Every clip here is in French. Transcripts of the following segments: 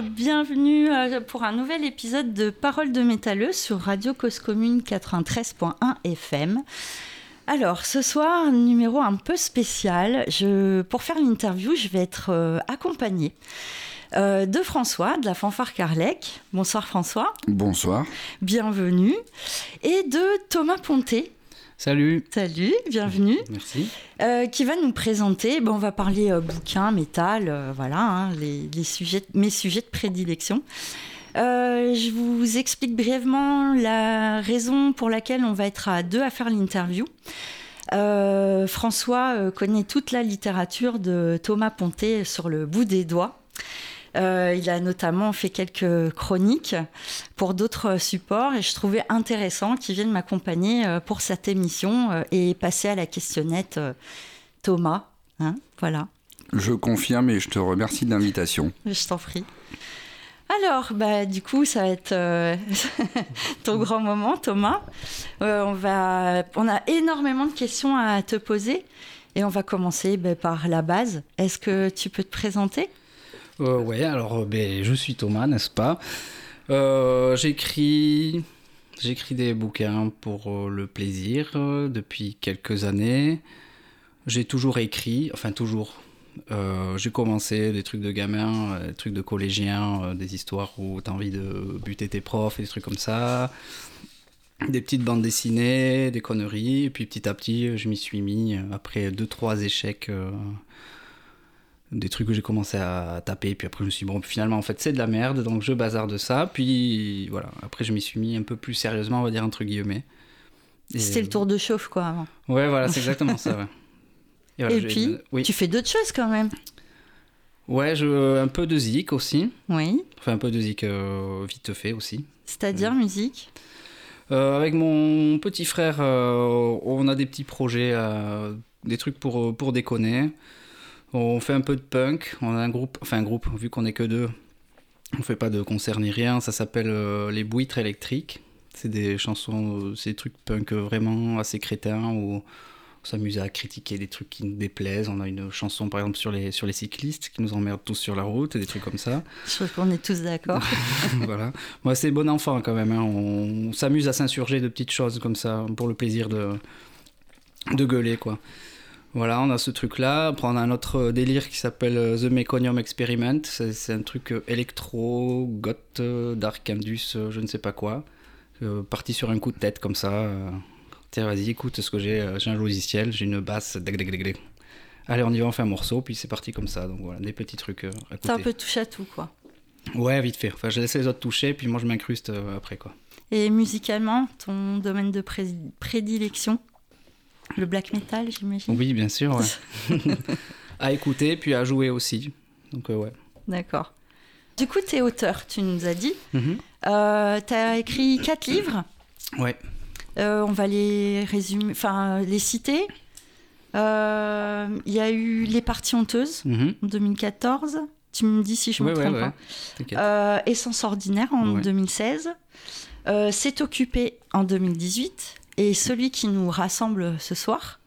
bienvenue euh, pour un nouvel épisode de Parole de métalleux sur Radio Cause Commune 93.1 FM. Alors, ce soir, numéro un peu spécial. Je, pour faire l'interview, je vais être euh, accompagnée euh, de François, de la fanfare Carlec. Bonsoir François. Bonsoir. Bienvenue. Et de Thomas Ponté. Salut. Salut, bienvenue. Merci. Euh, qui va nous présenter? Bon, on va parler euh, bouquins, métal, euh, voilà, hein, les, les sujets, mes sujets de prédilection. Euh, je vous explique brièvement la raison pour laquelle on va être à deux à faire l'interview. François connaît toute la littérature de Thomas Ponté sur le bout des doigts. Euh, il a notamment fait quelques chroniques pour d'autres supports et je trouvais intéressant qu'il vienne m'accompagner euh, pour cette émission euh, et passer à la questionnette Thomas. Hein, voilà, Je confirme et je te remercie de l'invitation. je t'en prie. Alors, bah, du coup, ça va être euh, ton grand moment, Thomas. Euh, on, va, on a énormément de questions à te poser et on va commencer bah, par la base. Est-ce que tu peux te présenter? Euh, ouais, alors euh, ben, je suis Thomas, n'est-ce pas? Euh, J'écris, j'écris des bouquins pour euh, le plaisir depuis quelques années. J'ai toujours écrit, enfin toujours. J'ai commencé des trucs de gamin, des trucs de collégien, des histoires où t'as envie de buter tes profs et des trucs comme ça. Des petites bandes dessinées, des conneries. Et puis petit à petit, je m'y suis mis après deux trois échecs. Euh, des trucs que j'ai commencé à taper, puis après je me suis dit, bon, finalement, en fait, c'est de la merde, donc je bazarde ça, puis voilà, après je m'y suis mis un peu plus sérieusement, on va dire, entre guillemets. Et- C'était le tour de chauffe, quoi, avant. Ouais, voilà, c'est exactement ça, ouais. voilà, Et puis, oui. tu fais d'autres choses quand même. Ouais, je... un peu de zik aussi, Oui. enfin un peu de zik euh, vite fait aussi. C'est-à-dire musique? Euh, avec mon petit frère, euh, on a des petits projets, euh, des trucs pour, pour déconner. On fait un peu de punk. On a un groupe, enfin un groupe, vu qu'on est que deux, on fait pas de concert ni rien. Ça s'appelle euh, Les Bouitres électriques. C'est des chansons, euh, c'est des trucs punk vraiment assez crétins où on s'amuse à critiquer des trucs qui nous déplaisent. On a une chanson par exemple sur les, sur les cyclistes qui nous emmerdent tous sur la route et des trucs comme ça. Je trouve qu'on est tous d'accord. voilà. Moi, c'est bon enfant quand même. hein. On, on s'amuse à s'insurger de petites choses comme ça pour le plaisir de, de gueuler, quoi. Voilà, on a ce truc-là. Après, on a un autre délire qui s'appelle euh, The Meconium Experiment. C'est un truc euh, électro, goth, euh, dark indus, je ne sais pas quoi. Euh, parti sur un coup de tête comme ça. euh. Tiens, vas-y, écoute ce que j'ai. J'ai un logiciel, j'ai une basse. Allez, on y va, on fait un morceau, puis c'est parti comme ça. Donc voilà, des petits trucs à C'est un peu touche à tout, quoi. Ouais, vite fait. Enfin, je laisse les autres toucher, puis moi je m'incruste après, quoi. Et musicalement, ton domaine de pré- prédilection? Le black metal, j'imagine Oui, bien sûr, ouais. à écouter, puis à jouer aussi. Donc, euh, ouais. D'accord. Du coup, tu es auteur, tu nous as dit. Mhm. Euh, tu as écrit quatre livres. Ouais. Euh, on va les résumer, enfin les citer. Il y a eu Les Parties Honteuses Mhm. en 2014. Tu me dis si je me Ouais, trompe. ouais. hein. Essence Ordinaire en Ouais. 2016. Euh, C'est Occupé en 2018. Et celui qui nous rassemble ce soir,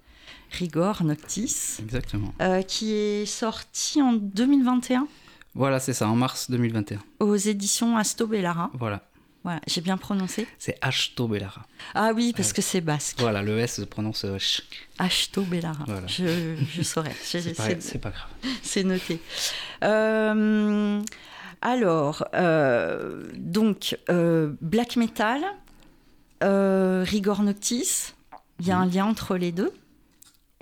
Rigor Noctis, Exactement. euh, qui est sorti en 2021 Voilà, c'est ça, en mars 2021. aux éditions Asto Bellara. Voilà. Voilà, j'ai bien prononcé. C'est Ashto Bellara. Ah oui, parce que c'est basque. Voilà, le S se prononce euh, ch. Ashto Bellara. Voilà. Je, je saurais. C'est pas, C'est c'est pas grave. c'est noté. Euh, alors, euh, donc, euh, black metal, Rigor Noctis, il y a un lien entre les deux.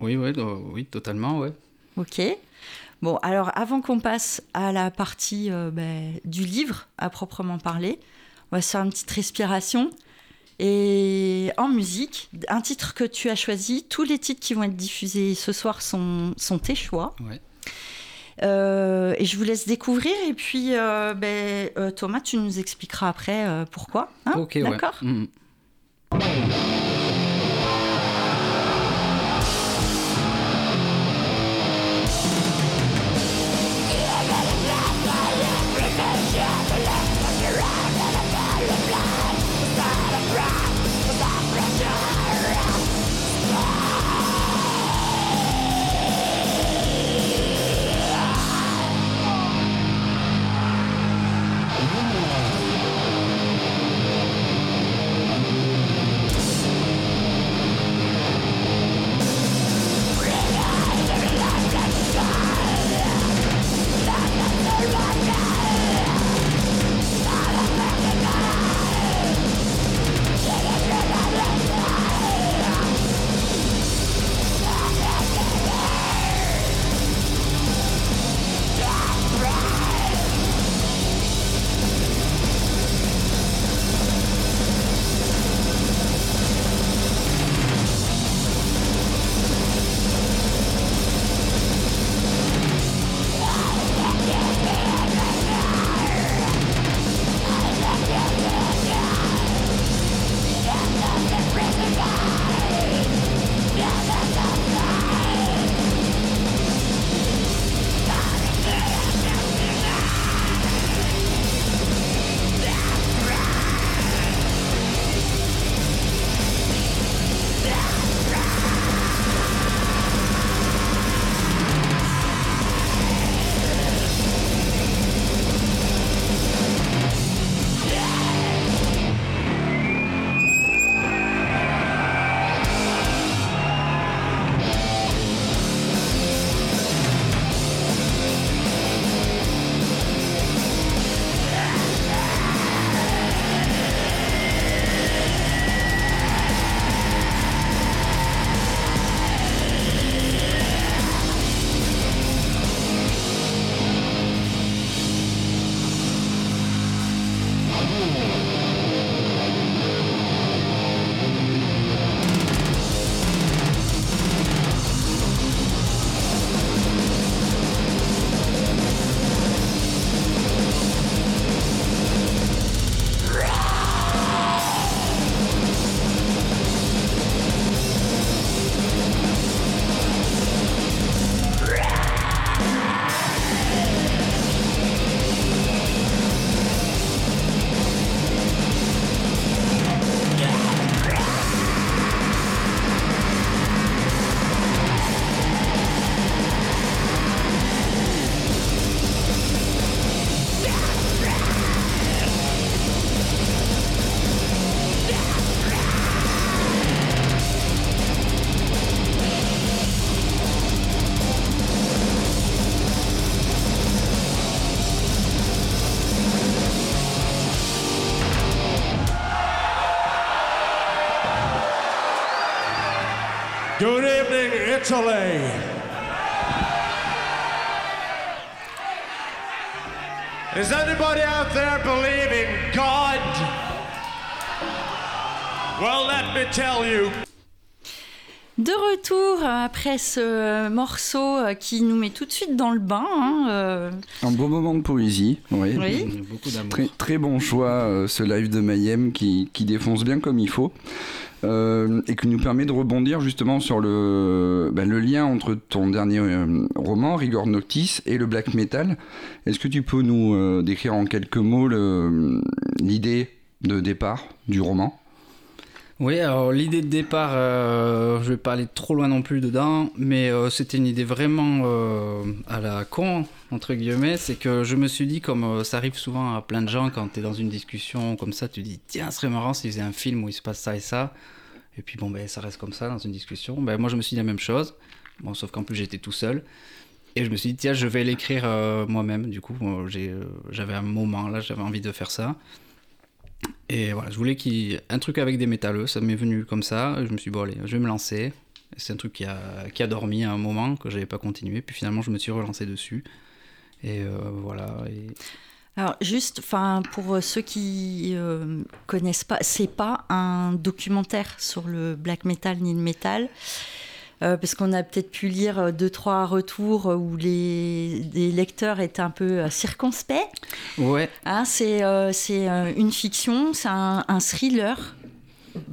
Oui, ouais, euh, oui, totalement, ouais. Ok. Bon, alors avant qu'on passe à la partie euh, ben, du livre à proprement parler, on va se faire une petite respiration. Et en musique, un titre que tu as choisi, tous les titres qui vont être diffusés ce soir sont, sont tes choix. Ouais. Euh, et je vous laisse découvrir. Et puis, euh, ben, euh, Thomas, tu nous expliqueras après euh, pourquoi. hein ok. D'accord? Mhm. Thank Thank you. Italy. Is anybody out there believing God? Well, let me tell you. De retour après ce morceau qui nous met tout de suite dans le bain. hein, euh, Un beau moment de poésie, oui. Oui. Beaucoup d'amour. Très, très bon choix, euh, ce live de Mayhem qui, qui défonce bien comme il faut. Euh, et qui nous permet de rebondir justement sur le, le lien entre ton dernier euh, roman, Rigor Noctis, et le black metal. Est-ce que tu peux nous euh, décrire en quelques mots l'idée de départ du roman? Oui, alors l'idée de départ, euh, je vais pas aller trop loin non plus dedans, mais euh, c'était une idée vraiment euh, à la con, entre guillemets. C'est que je me suis dit, comme euh, ça arrive souvent à plein de gens quand tu es dans une discussion comme ça, tu dis, tiens, ce serait marrant s'il faisait un film où il se passe ça et ça. Et puis bon, ben, ça reste comme ça dans une discussion. Ben, moi, je me suis dit la même chose. Bon, sauf qu'en plus, j'étais tout seul. Et je me suis dit, tiens, je vais l'écrire moi-même. Du coup, j'avais un moment là, j'avais envie de faire ça. Et voilà, je voulais qu'il un truc avec des métalleux, ça m'est venu comme ça. Je me suis dit, bon, allez, je vais me lancer. C'est un truc qui a, qui a dormi à un moment, que j'avais pas continué. Puis finalement, je me suis relancé dessus. Et euh, voilà. Alors juste, pour ceux qui euh, connaissent pas, c'est pas un documentaire sur le black metal ni le metal. Euh, parce qu'on a peut-être pu lire euh, deux trois retours où les, les lecteurs étaient un peu euh, circonspects. Ouais, Hein, c'est euh, euh, une fiction, c'est un, un thriller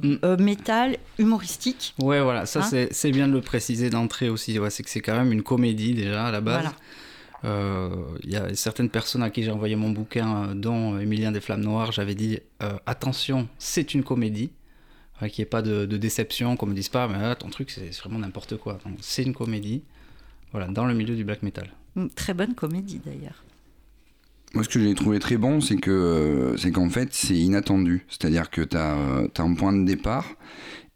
Mm. euh, métal humoristique. ouais, voilà, ça Hein c'est- bien de le préciser d'entrée aussi. Ouais, c'est que c'est quand même une comédie déjà à la base. Voilà. Euh, Il y a certaines personnes à qui j'ai envoyé mon bouquin, euh, dont Emilien des Flammes Noires, j'avais dit euh, attention, c'est une comédie. Ouais, qu'il n'y ait pas de, de déception, qu'on me dise pas, mais ah, ton truc c'est vraiment n'importe quoi. C'est une comédie, voilà, dans le milieu du black metal. Une très bonne comédie d'ailleurs. Moi, ce que j'ai trouvé très bon, c'est que c'est qu'en fait, c'est inattendu. C'est-à-dire que tu as, un point de départ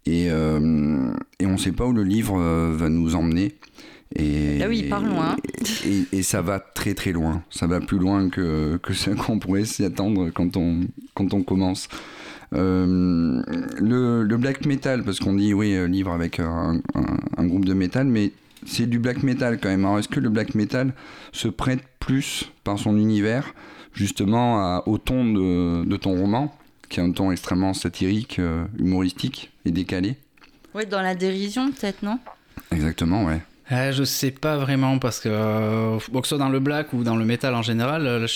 et, euh, et on ne sait pas où le livre euh, va nous emmener. Et, Ah oui, il part loin. Et, et ça va très très loin. Ça va plus loin que, que ce qu'on pourrait s'y attendre quand on, quand on commence. Euh, le, le black metal, parce qu'on dit oui, euh, livre avec un, un- un groupe de métal, mais c'est du black metal quand même. Alors est-ce que le black metal se prête plus par son univers justement à- au ton de, de ton roman, qui est un ton extrêmement satirique, euh, humoristique et décalé? Ouais, dans la dérision peut-être, non? Exactement, ouais. Euh, je sais pas vraiment parce que, euh, bon, que ce soit dans le black ou dans le métal en général, euh,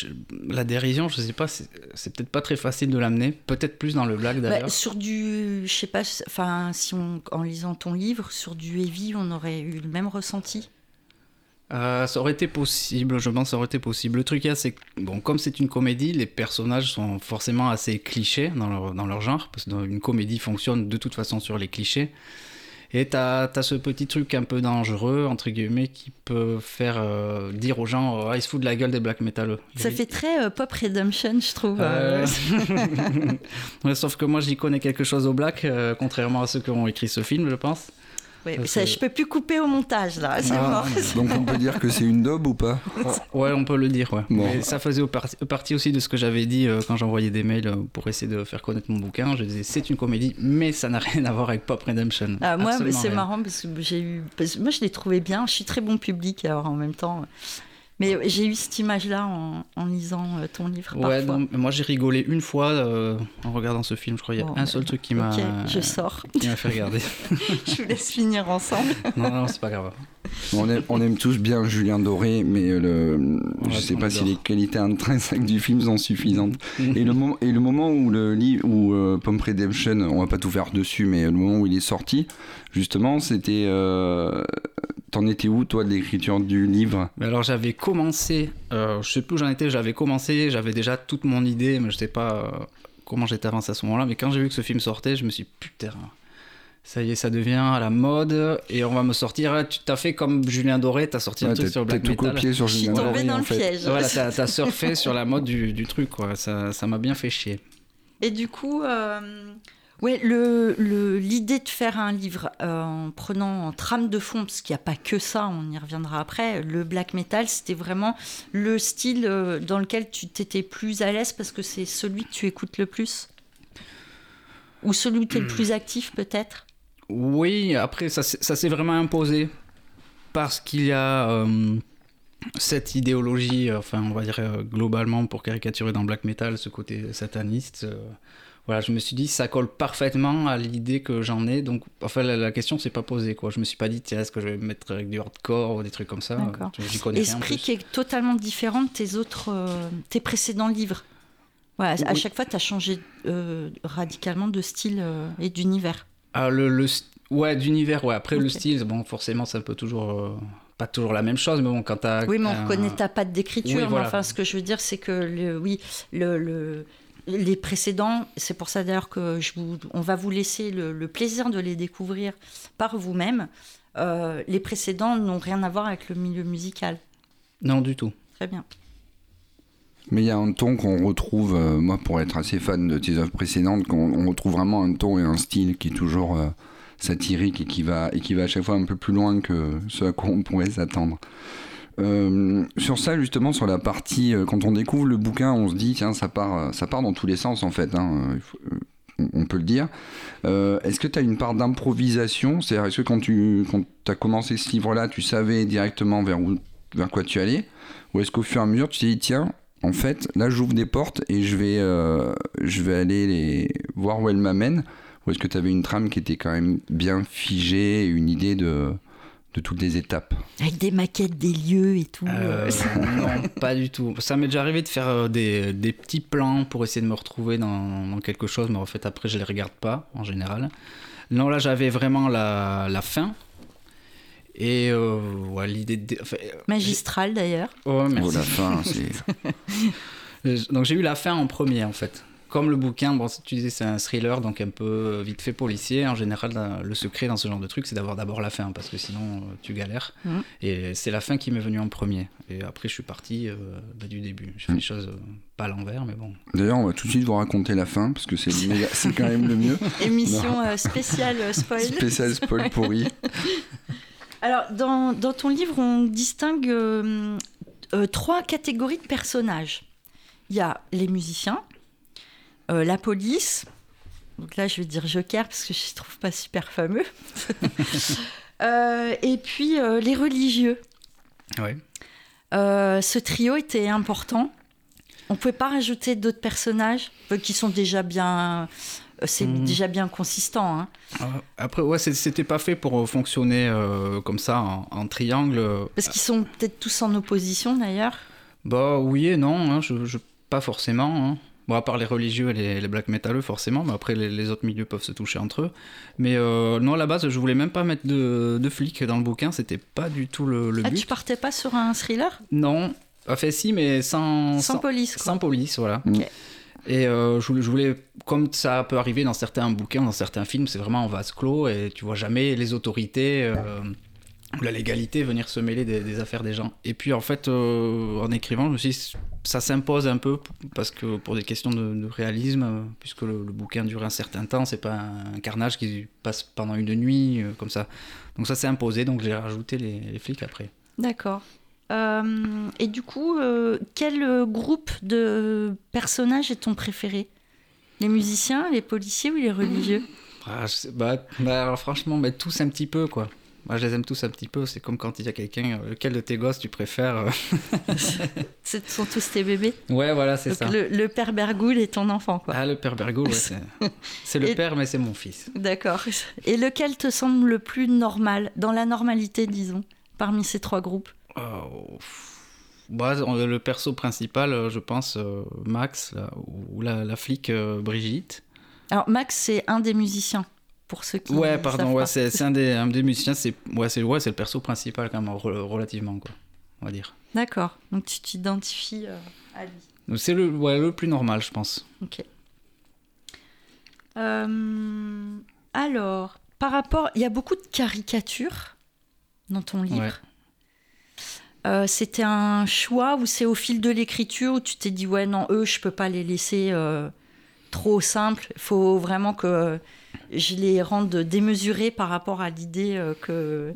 la dérision, je sais pas, c'est peut-être pas très facile de l'amener. Peut-être plus dans le black Bah, d'ailleurs. sur du, je sais pas, enfin, si on, en lisant ton livre, sur du heavy, on aurait eu le même ressenti? Euh, ça aurait été possible, je pense que ça aurait été possible. Le truc, c'est que, bon, comme c'est une comédie, les personnages sont forcément assez clichés dans leur, dans leur genre, parce qu'une comédie fonctionne de toute façon sur les clichés. Et t'as as ce petit truc un peu dangereux, entre guillemets, qui peut faire euh, dire aux gens Ah, ils se foutent de la gueule des black metaleux. Ça fait très euh, pop redemption, je trouve. Euh, sauf que moi j'y connais quelque chose au black, euh, contrairement à ceux qui ont écrit ce film, je pense. Ouais, ça, je peux plus couper au montage là, c'est Ah, mort. Donc on peut dire que c'est une daube ou pas Ouais, on peut le dire, ouais. Bon. Mais ça faisait au par- partie aussi de ce que j'avais dit euh, quand j'envoyais des mails euh, pour essayer de faire connaître mon bouquin. Je disais c'est une comédie, mais ça n'a rien à voir avec Pop Redemption. Ah, moi, c'est marrant parce que j'ai eu, parce que moi, je l'ai trouvé bien. Je suis très bon public, alors en même temps. Mais j'ai eu cette image-là en, en lisant euh, ton livre. Ouais, parfois. non, mais moi j'ai rigolé une fois euh, en regardant ce film. Je crois qu'il y a Bon, un seul bah, truc qui m'a Ok, je sors. qui m'a fait regarder. je vous laisse finir ensemble. non, non, c'est pas grave. on aime, on aime tous bien Julien Doré, mais le, je Ouais, sais pas si les qualités intrinsèques du film sont suffisantes. Et le, moment, et le moment où le livre, où euh, Pump Redemption, on va pas tout faire dessus, mais le moment où il est sorti, justement, c'était. Euh, T'en étais où, toi, de l'écriture du livre? Mais alors j'avais commencé, euh, je sais plus où j'en étais, j'avais commencé, j'avais déjà toute mon idée, mais je sais pas euh, comment j'étais avancé à ce moment-là. Mais quand j'ai vu que ce film sortait, je me suis dit, putain, ça y est, ça devient à la mode, et on va me sortir. ah, Tu t'as fait comme Julien Doré, t'as sorti un truc sur black tout metal. copié sur Je suis Julien Doré, dans en le fait. piège. Voilà, t'as surfé sur la mode du, du truc, quoi. Ça ça m'a bien fait chier. Et du coup, euh, ouais, le, le- l'idée de faire un livre euh, en prenant en trame de fond, parce qu'il n'y a pas que ça, on y reviendra après, le black metal, c'était vraiment le style euh, dans lequel tu t'étais plus à l'aise parce que c'est celui que tu écoutes le plus? Ou celui où tu es le plus actif peut-être? Oui, après, ça, s'est vraiment imposé parce qu'il y a euh, cette idéologie, enfin, on va dire globalement pour caricaturer dans black metal, ce côté sataniste voilà, je me suis dit, ça colle parfaitement à l'idée que j'en ai. Donc, enfin, la, la question s'est pas posée. Quoi. Je me suis pas dit, tiens, est-ce que je vais me mettre avec du hardcore ou des trucs comme ça? D'accord. Esprit qui est totalement différent de tes autres, euh, tes précédents livres. Ouais, à chaque fois, tu as changé euh, radicalement de style euh, et d'univers. Ah, le, le, ouais, d'univers, ouais. Après, le style, bon, forcément, c'est un peu toujours pas toujours la même chose, mais bon, quand tu. Oui, mais on reconnaît ta patte d'écriture. Enfin, ce que je veux dire, c'est que, le, oui, le, le, les précédents, c'est pour ça d'ailleurs que je vous, on va vous laisser le, plaisir de les découvrir par vous-même. Euh, les précédents n'ont rien à voir avec le milieu musical. Non, du tout. Très bien. Mais il y a un ton qu'on retrouve, euh, moi pour être assez fan de tes œuvres précédentes, qu'on retrouve vraiment un ton et un style qui est toujours euh, satirique et qui, va, et qui va à chaque fois un peu plus loin que ce à quoi on pourrait s'attendre. Euh, sur ça, justement, sur la partie, euh, quand on découvre le bouquin, on se dit, tiens, ça part, euh, ça part dans tous les sens, en fait. Hein, on peut le dire. est-ce que tu as une part d'improvisation? C'est-à-dire, est-ce que quand tu as commencé ce livre-là, tu savais directement vers, où, vers quoi tu allais? Ou est-ce qu'au fur et à mesure, tu t'es dit, tiens, en fait, là, j'ouvre des portes et je vais, je vais aller les... voir où elles m'amènent? Ou est-ce que tu avais une trame qui était quand même bien figée, une idée de de toutes les étapes. Avec des maquettes des lieux et tout. Euh, non, pas du tout. Ça m'est déjà arrivé de faire euh, des, des, petits plans pour essayer de me retrouver dans, dans, quelque chose, mais en fait après je les regarde pas en général. Non, là j'avais vraiment la, la fin. Et euh, ouais, l'idée de... Magistrale d'ailleurs. Oh, merci. Oh, la fin, Donc j'ai eu la fin en premier en fait comme le bouquin, bon, tu disais c'est un thriller, donc un peu euh, vite fait policier. En général, le secret dans ce genre de truc, c'est d'avoir d'abord la fin, parce que sinon euh, tu galères. Mmh. Et c'est la fin qui m'est venue en premier. Et après, je suis parti euh, bah, du début. J'ai fait mmh. les choses pas à l'envers, mais bon. D'ailleurs, on va tout de suite vous raconter la fin, parce que c'est quand même le mieux. Émission spéciale spoil. Spéciale spoil pourri. Alors, dans, dans, ton livre, on distingue trois catégories de personnages. Il y a les musiciens, euh, la police. Donc là, je vais dire Joker parce que je ne trouve pas super fameux. Euh, et puis euh, les religieux. ce trio était important. On ne pouvait pas rajouter d'autres personnages qui sont déjà bien. C'est mhm. déjà bien consistant. Hein. Après, ouais, c'était pas fait pour fonctionner comme ça en, triangle. Parce qu'ils sont peut-être tous en opposition d'ailleurs. Bah oui et non, hein, je, pas forcément. Hein. Bon, à part les religieux et les, black metaleux, forcément, mais après, les, autres milieux peuvent se toucher entre eux. Mais euh, non, à la base, je voulais même pas mettre de, de flics dans le bouquin, c'était pas du tout le, le ah, but. tu partais pas sur un thriller? Non, enfin, si, mais sans. Sans, police, quoi. Sans police, voilà. Et euh, je, voulais, comme ça peut arriver dans certains bouquins, dans certains films, c'est vraiment en vase clos et tu vois jamais les autorités. Euh, la légalité venir se mêler des, affaires des gens. Et puis en fait, euh, en écrivant, je me suis dit, ça s'impose un peu parce que pour des questions de, réalisme, euh, puisque le, bouquin dure un certain temps, c'est pas un carnage qui passe pendant une nuit euh, comme ça. Donc ça s'est imposé, donc j'ai rajouté les, flics après. D'accord. et du coup, quel groupe de personnages est ton préféré? Les musiciens, les policiers ou les religieux? Ah, bah, bah franchement, bah, tous un petit peu quoi. Moi, je les aime tous un petit peu. C'est comme quand il y a quelqu'un, euh, lequel de tes gosses tu préfères euh Ce sont tous tes bébés Ouais, voilà, c'est ça. Le, le, père Bergoul est ton enfant, quoi. Ah, le père Bergoul, ouais, c'est le père, mais c'est mon fils. D'accord. Et lequel te semble le plus normal, dans la normalité, disons, parmi ces trois groupes? Oh, bah, Le perso principal, euh, je pense, Max, ou la, la flic Brigitte. Alors, Max, c'est un des musiciens pour ceux qui ouais pardon ouais, c'est un des, un des musiciens c'est ouais c'est ouais, le perso principal quand même relativement quoi on va dire. D'accord. Donc tu t'identifies euh, à lui. C'est le ouais, le plus normal je pense. Ok. Euh, alors par rapport il y a beaucoup de caricatures dans ton livre. Euh, c'était un choix ou c'est au fil de l'écriture où tu t'es dit ouais non eux je peux pas les laisser trop simples. Il faut vraiment que je les rende démesurés par rapport à l'idée euh, que.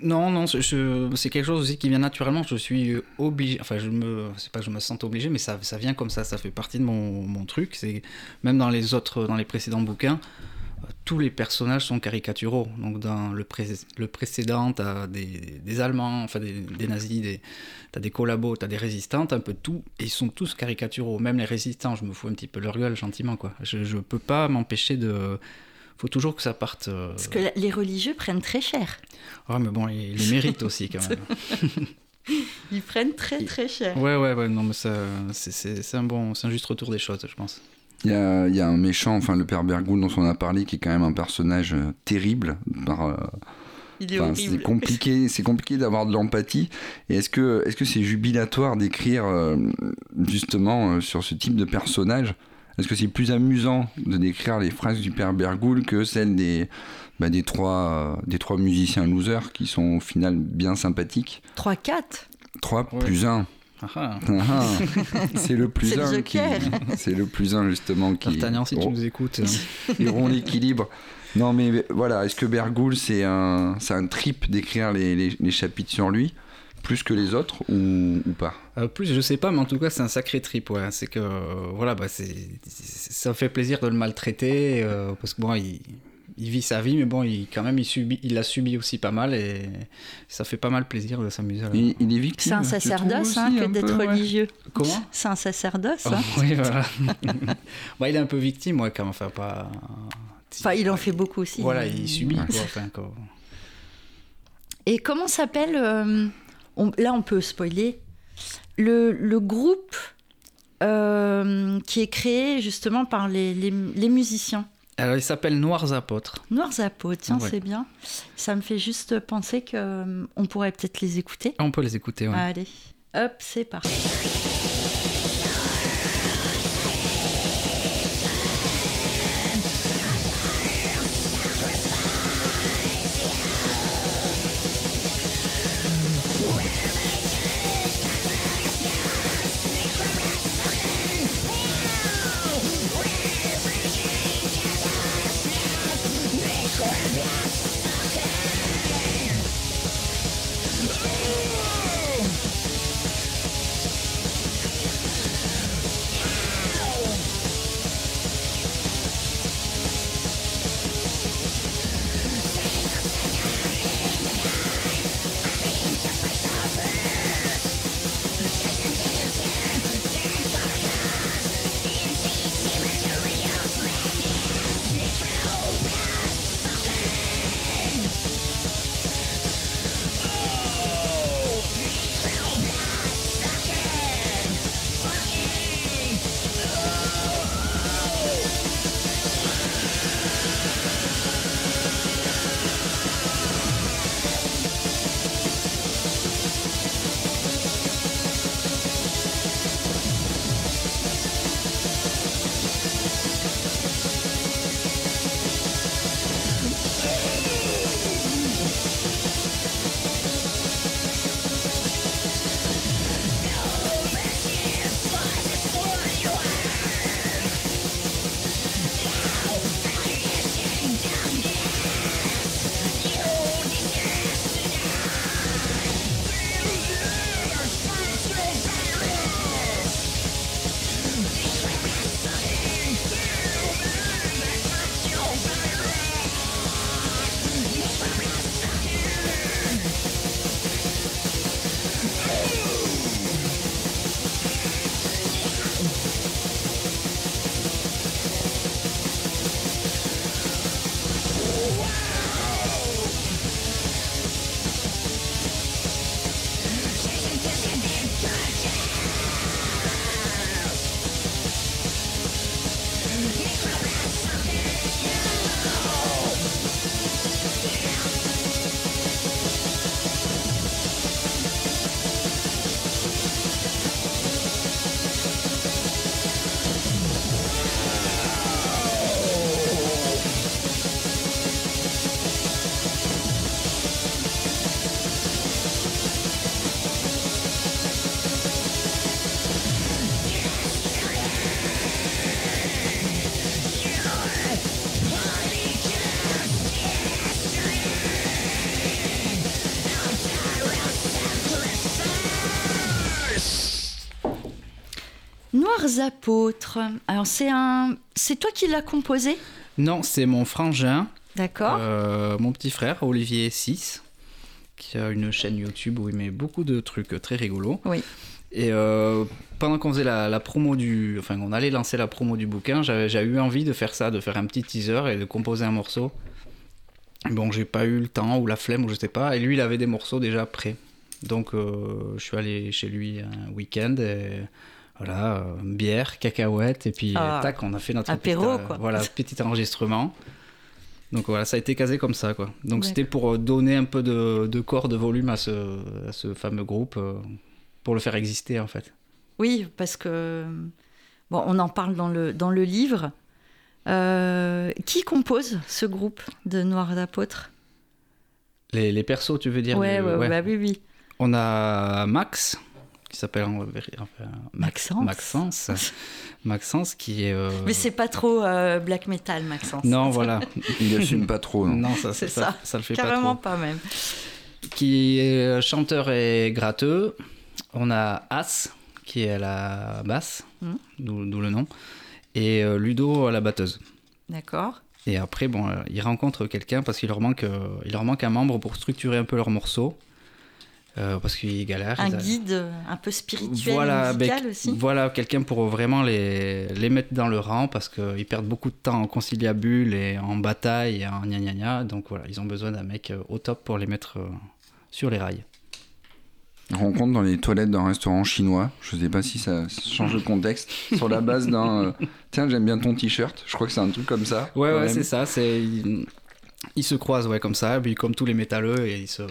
Non, non, c'est quelque chose aussi qui vient naturellement. Je suis obligé, enfin, je me, c'est pas que je me sens obligé, mais ça, ça vient comme ça, ça fait partie de mon, mon truc. C'est même dans les autres, dans les précédents bouquins, tous les personnages sont caricaturaux. Donc dans le, le précédent, tu as des, des, Allemands, enfin des, des nazis, des, tu as des collabos, tu as des résistants, un peu tout, et ils sont tous caricaturaux. Même les résistants, je me fous un petit peu leur gueule gentiment. quoi. Je ne peux pas m'empêcher de... faut toujours que ça parte... Euh, Parce que les religieux prennent très cher. Ah mais bon, ils, les méritent aussi quand même. ils prennent très très cher. Ouais, ouais, ouais, non mais c'est un bon... C'est un juste retour des choses, je pense. Il y, a, il y, a, un méchant, enfin le père Bergoul dont on a parlé, qui est quand même un personnage euh, terrible. Euh, c'est compliqué, c'est compliqué d'avoir de l'empathie. Et est-ce que, est-ce que c'est jubilatoire d'écrire euh, justement sur ce type de personnage? Est-ce que c'est plus amusant de décrire les phrases du père Bergoul que celles des, bah, des trois, des trois musiciens losers qui sont au final bien sympathiques? Trois, quatre? Trois plus un. Ah ah. c'est le plus un qui, c'est le plus un justement qui. D'Artagnan, si tu nous écoutes, ils auront l'équilibre. Non mais voilà, est-ce que Bergoul c'est un, c'est un trip d'écrire les, les, chapitres sur lui plus que les autres ou, ou pas? Euh, Plus, je sais pas, mais en tout cas, c'est un sacré trip. Ouais. C'est que, voilà, bah, c'est, ça fait plaisir de le maltraiter euh, parce que bon, il, il vit sa vie, mais bon, il, quand même, il, subit, il a subi aussi pas mal et ça fait pas mal plaisir de s'amuser. Il, il, est victime. C'est un sacerdoce hein, que d'être religieux. Comment? C'est un sacerdoce. Hein. oui, voilà. bah, il est un peu victime, ouais, quand même. Enfin, pas. Enfin, il en fait beaucoup aussi. Voilà, il subit. Quoi, enfin, quoi. Et comment s'appelle euh, Là, on peut spoiler. Le, le groupe euh, qui est créé justement par les, les, les musiciens. Alors, il s'appelle Noirs Apôtres. Noirs Apôtres, tiens, c'est bien. Ça me fait juste penser qu'on euh, pourrait peut-être les écouter. On peut les écouter, oui. Allez, hop, c'est parti. Apôtres. Alors c'est un, c'est toi qui l'as composé, Non, c'est mon frangin, d'accord euh, mon petit frère, Olivier 6, qui a une chaîne YouTube où il met beaucoup de trucs très rigolos. Oui. Et euh, pendant qu'on faisait la, la promo du. Enfin, on allait lancer la promo du bouquin, j'avais j'avais eu envie de faire ça, de faire un petit teaser et de composer un morceau. Bon, j'ai pas eu le temps ou la flemme ou je sais pas. Et lui, il avait des morceaux déjà prêts. Donc, euh, je suis allé chez lui un week-end et voilà, euh, bière, cacahuètes et puis Ah. tac, on a fait notre Apéro, petit, euh, quoi. voilà, petit enregistrement. Donc voilà, ça a été casé comme ça, quoi. Donc c'était pour euh, donner un peu de, de corps, de volume à ce, à ce fameux groupe, euh, pour le faire exister en fait. Oui, parce que bon, on en parle dans le dans le livre. Euh, qui compose ce groupe de Noirs apôtres Les, les persos, tu veux dire ouais, les- ouais, ouais. bah oui, oui. On a Max, qui s'appelle Maxence. Maxence. Maxence, qui est. euh, Mais c'est pas trop euh, black metal, Maxence. Non, voilà. Il assume pas trop. Non. Non, ça, C'est ça, ça. ça le fait Carrément pas pas, même. Qui est euh, chanteur et gratteux. On a As, qui est à la basse, Mhm. d'où le nom. Et euh, Ludo à la batteuse. D'accord. Et après, bon, euh, ils rencontrent quelqu'un parce qu'il leur, manque, euh, il leur manque un membre pour structurer un peu leurs morceaux. Euh, parce qu'ils galèrent. Un ils a- guide euh, un peu spirituel voilà, musical ben, aussi. Voilà, quelqu'un pour vraiment les, les mettre dans le rang parce qu'ils perdent beaucoup de temps en conciliabule et en bataille et en gna gna gna. Donc voilà, ils ont besoin d'un mec euh, au top pour les mettre sur les rails. Rencontre dans les toilettes d'un restaurant chinois. Je sais pas si ça change le contexte. Sur la base d'un. euh, Tiens, j'aime bien ton t-shirt. Je crois que c'est un truc comme ça. Ouais, ouais, c'est ça. C'est, ils, se croisent ouais, comme ça, puis comme tous les métalleux, et ils se.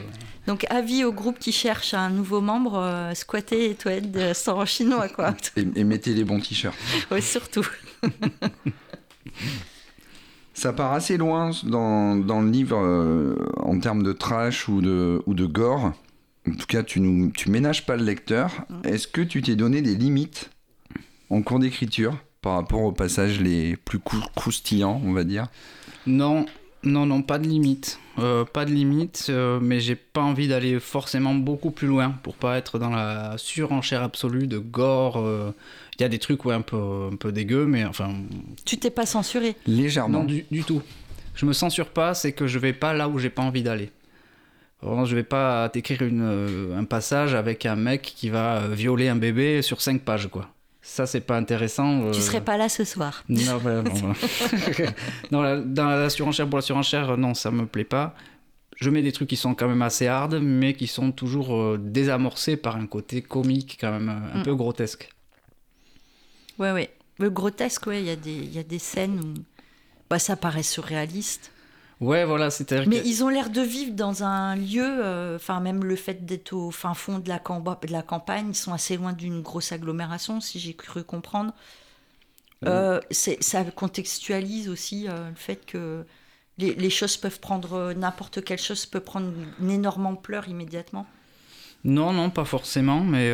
Donc, avis au groupe qui cherche un nouveau membre, euh, squatter toilettes de restaurant chinois, quoi. Et, et mettez les bons t-shirts. ouais, surtout. Ça part assez loin dans, dans le livre euh, en termes de trash ou de, ou de gore. En tout cas, tu nous tu ménages pas le lecteur. Est-ce que tu t'es donné des limites en cours d'écriture par rapport aux passages les plus crou- croustillants, on va dire? Non, non, non, pas de limite. Euh, pas de limite, euh, mais j'ai pas envie d'aller forcément beaucoup plus loin pour pas être dans la surenchère absolue de gore. euh. Il y a des trucs ouais, un, peu, un peu dégueux, mais enfin, Tu t'es pas censuré. Légèrement. non, du, du tout. Je me censure pas, c'est que je vais pas là où j'ai pas envie d'aller. Je vais pas t'écrire une, euh, un passage avec un mec qui va violer un bébé sur 5 pages, quoi. Ça, c'est pas intéressant. Tu euh, serais pas là ce soir. non, voilà. non, la- dans la surenchère pour la surenchère, non, ça me plaît pas. Je mets des trucs qui sont quand même assez hard, mais qui sont toujours euh, désamorcés par un côté comique, quand même un Mm. peu grotesque. Ouais, ouais. Le grotesque, ouais, il y, a des- il y a des scènes où bah, ça paraît surréaliste. Ouais, voilà, c'est-à-dire Mais que- ils ont l'air de vivre dans un lieu, euh, enfin même le fait d'être au fin fond de la, camba- de la campagne, ils sont assez loin d'une grosse agglomération, si j'ai cru comprendre. Euh, ça contextualise aussi euh, le fait que les, les choses peuvent prendre, n'importe quelle chose peut prendre une énorme ampleur immédiatement. Non, non, pas forcément, mais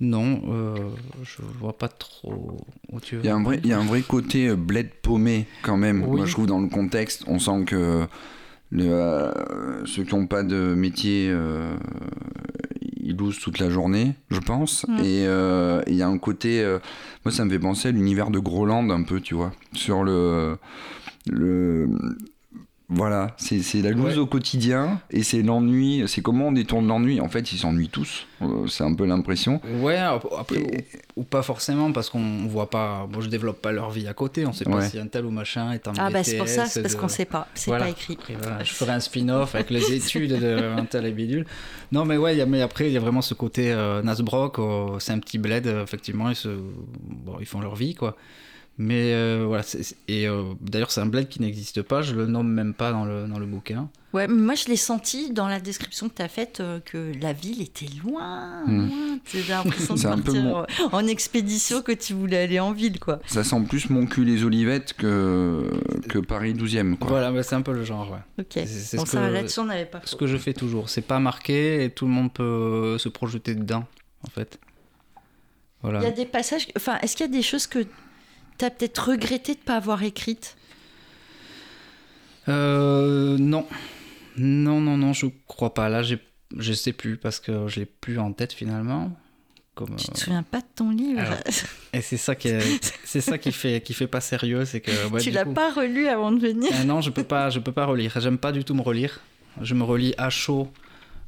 non, euh, je vois pas trop où tu veux. Il y, a un vrai, il y a un vrai côté euh, bled paumé quand même. Oui. Moi, je trouve dans le contexte, on sent que le, euh, ceux qui n'ont pas de métier, euh, ils lousent toute la journée, je pense. Mm. Et euh, il y a un côté. euh, moi, ça me fait penser à l'univers de Groland un peu, tu vois. Sur le. le voilà, c'est c'est la loose Ouais. au quotidien et c'est l'ennui. C'est comment on détourne l'ennui. En fait, ils s'ennuient tous. Euh, c'est un peu l'impression. Ouais, ap- après, Et- ou, ou pas forcément, parce qu'on voit pas. Bon, je développe pas leur vie à côté, on sait pas Ouais. si un tel ou machin est en Ah bah c'est pour ça, BTS, c'est parce de- qu'on sait pas, c'est Voilà. pas écrit. Voilà, je ferai un spin-off avec les études de un tel et bidule. Non, mais ouais, il y a- mais après, il y a vraiment ce côté euh, Nasbrock, euh, c'est un petit bled, euh, effectivement, ils, se, bon, ils font leur vie, quoi. Mais euh, voilà, et euh, d'ailleurs, c'est un bled qui n'existe pas, je le nomme même pas dans le, dans le bouquin. Ouais, mais moi je l'ai senti dans la description que tu as faite euh, que la ville était loin, Hmm. loin. J'ai l'impression de C'est un peu partir mon- en expédition que tu voulais aller en ville, quoi. Ça sent plus mon cul les Olivettes que, que Paris 12e. Quoi. Voilà, mais c'est un peu le genre, ouais. Ok. C'est- bon, ce ça, que- là-dessus, on n'avait pas Ce que je fais toujours, c'est pas marqué et tout le monde peut se projeter dedans, en fait. Voilà. Il y a des passages. Enfin, est-ce qu'il y a des choses que tu as peut-être regretté de ne pas avoir écrites Euh, non. Non, non, non, je crois pas. Là, je sais plus parce que je l'ai plus en tête finalement. comme. Tu te souviens pas de ton livre Alors, Et c'est ça qui, est- c'est ça qui fait, qui fait pas sérieux, c'est que. ouais, Tu l'as coup- pas relu avant de venir Ah non, je peux pas, je peux pas relire. J'aime pas du tout me relire. Je me relis à chaud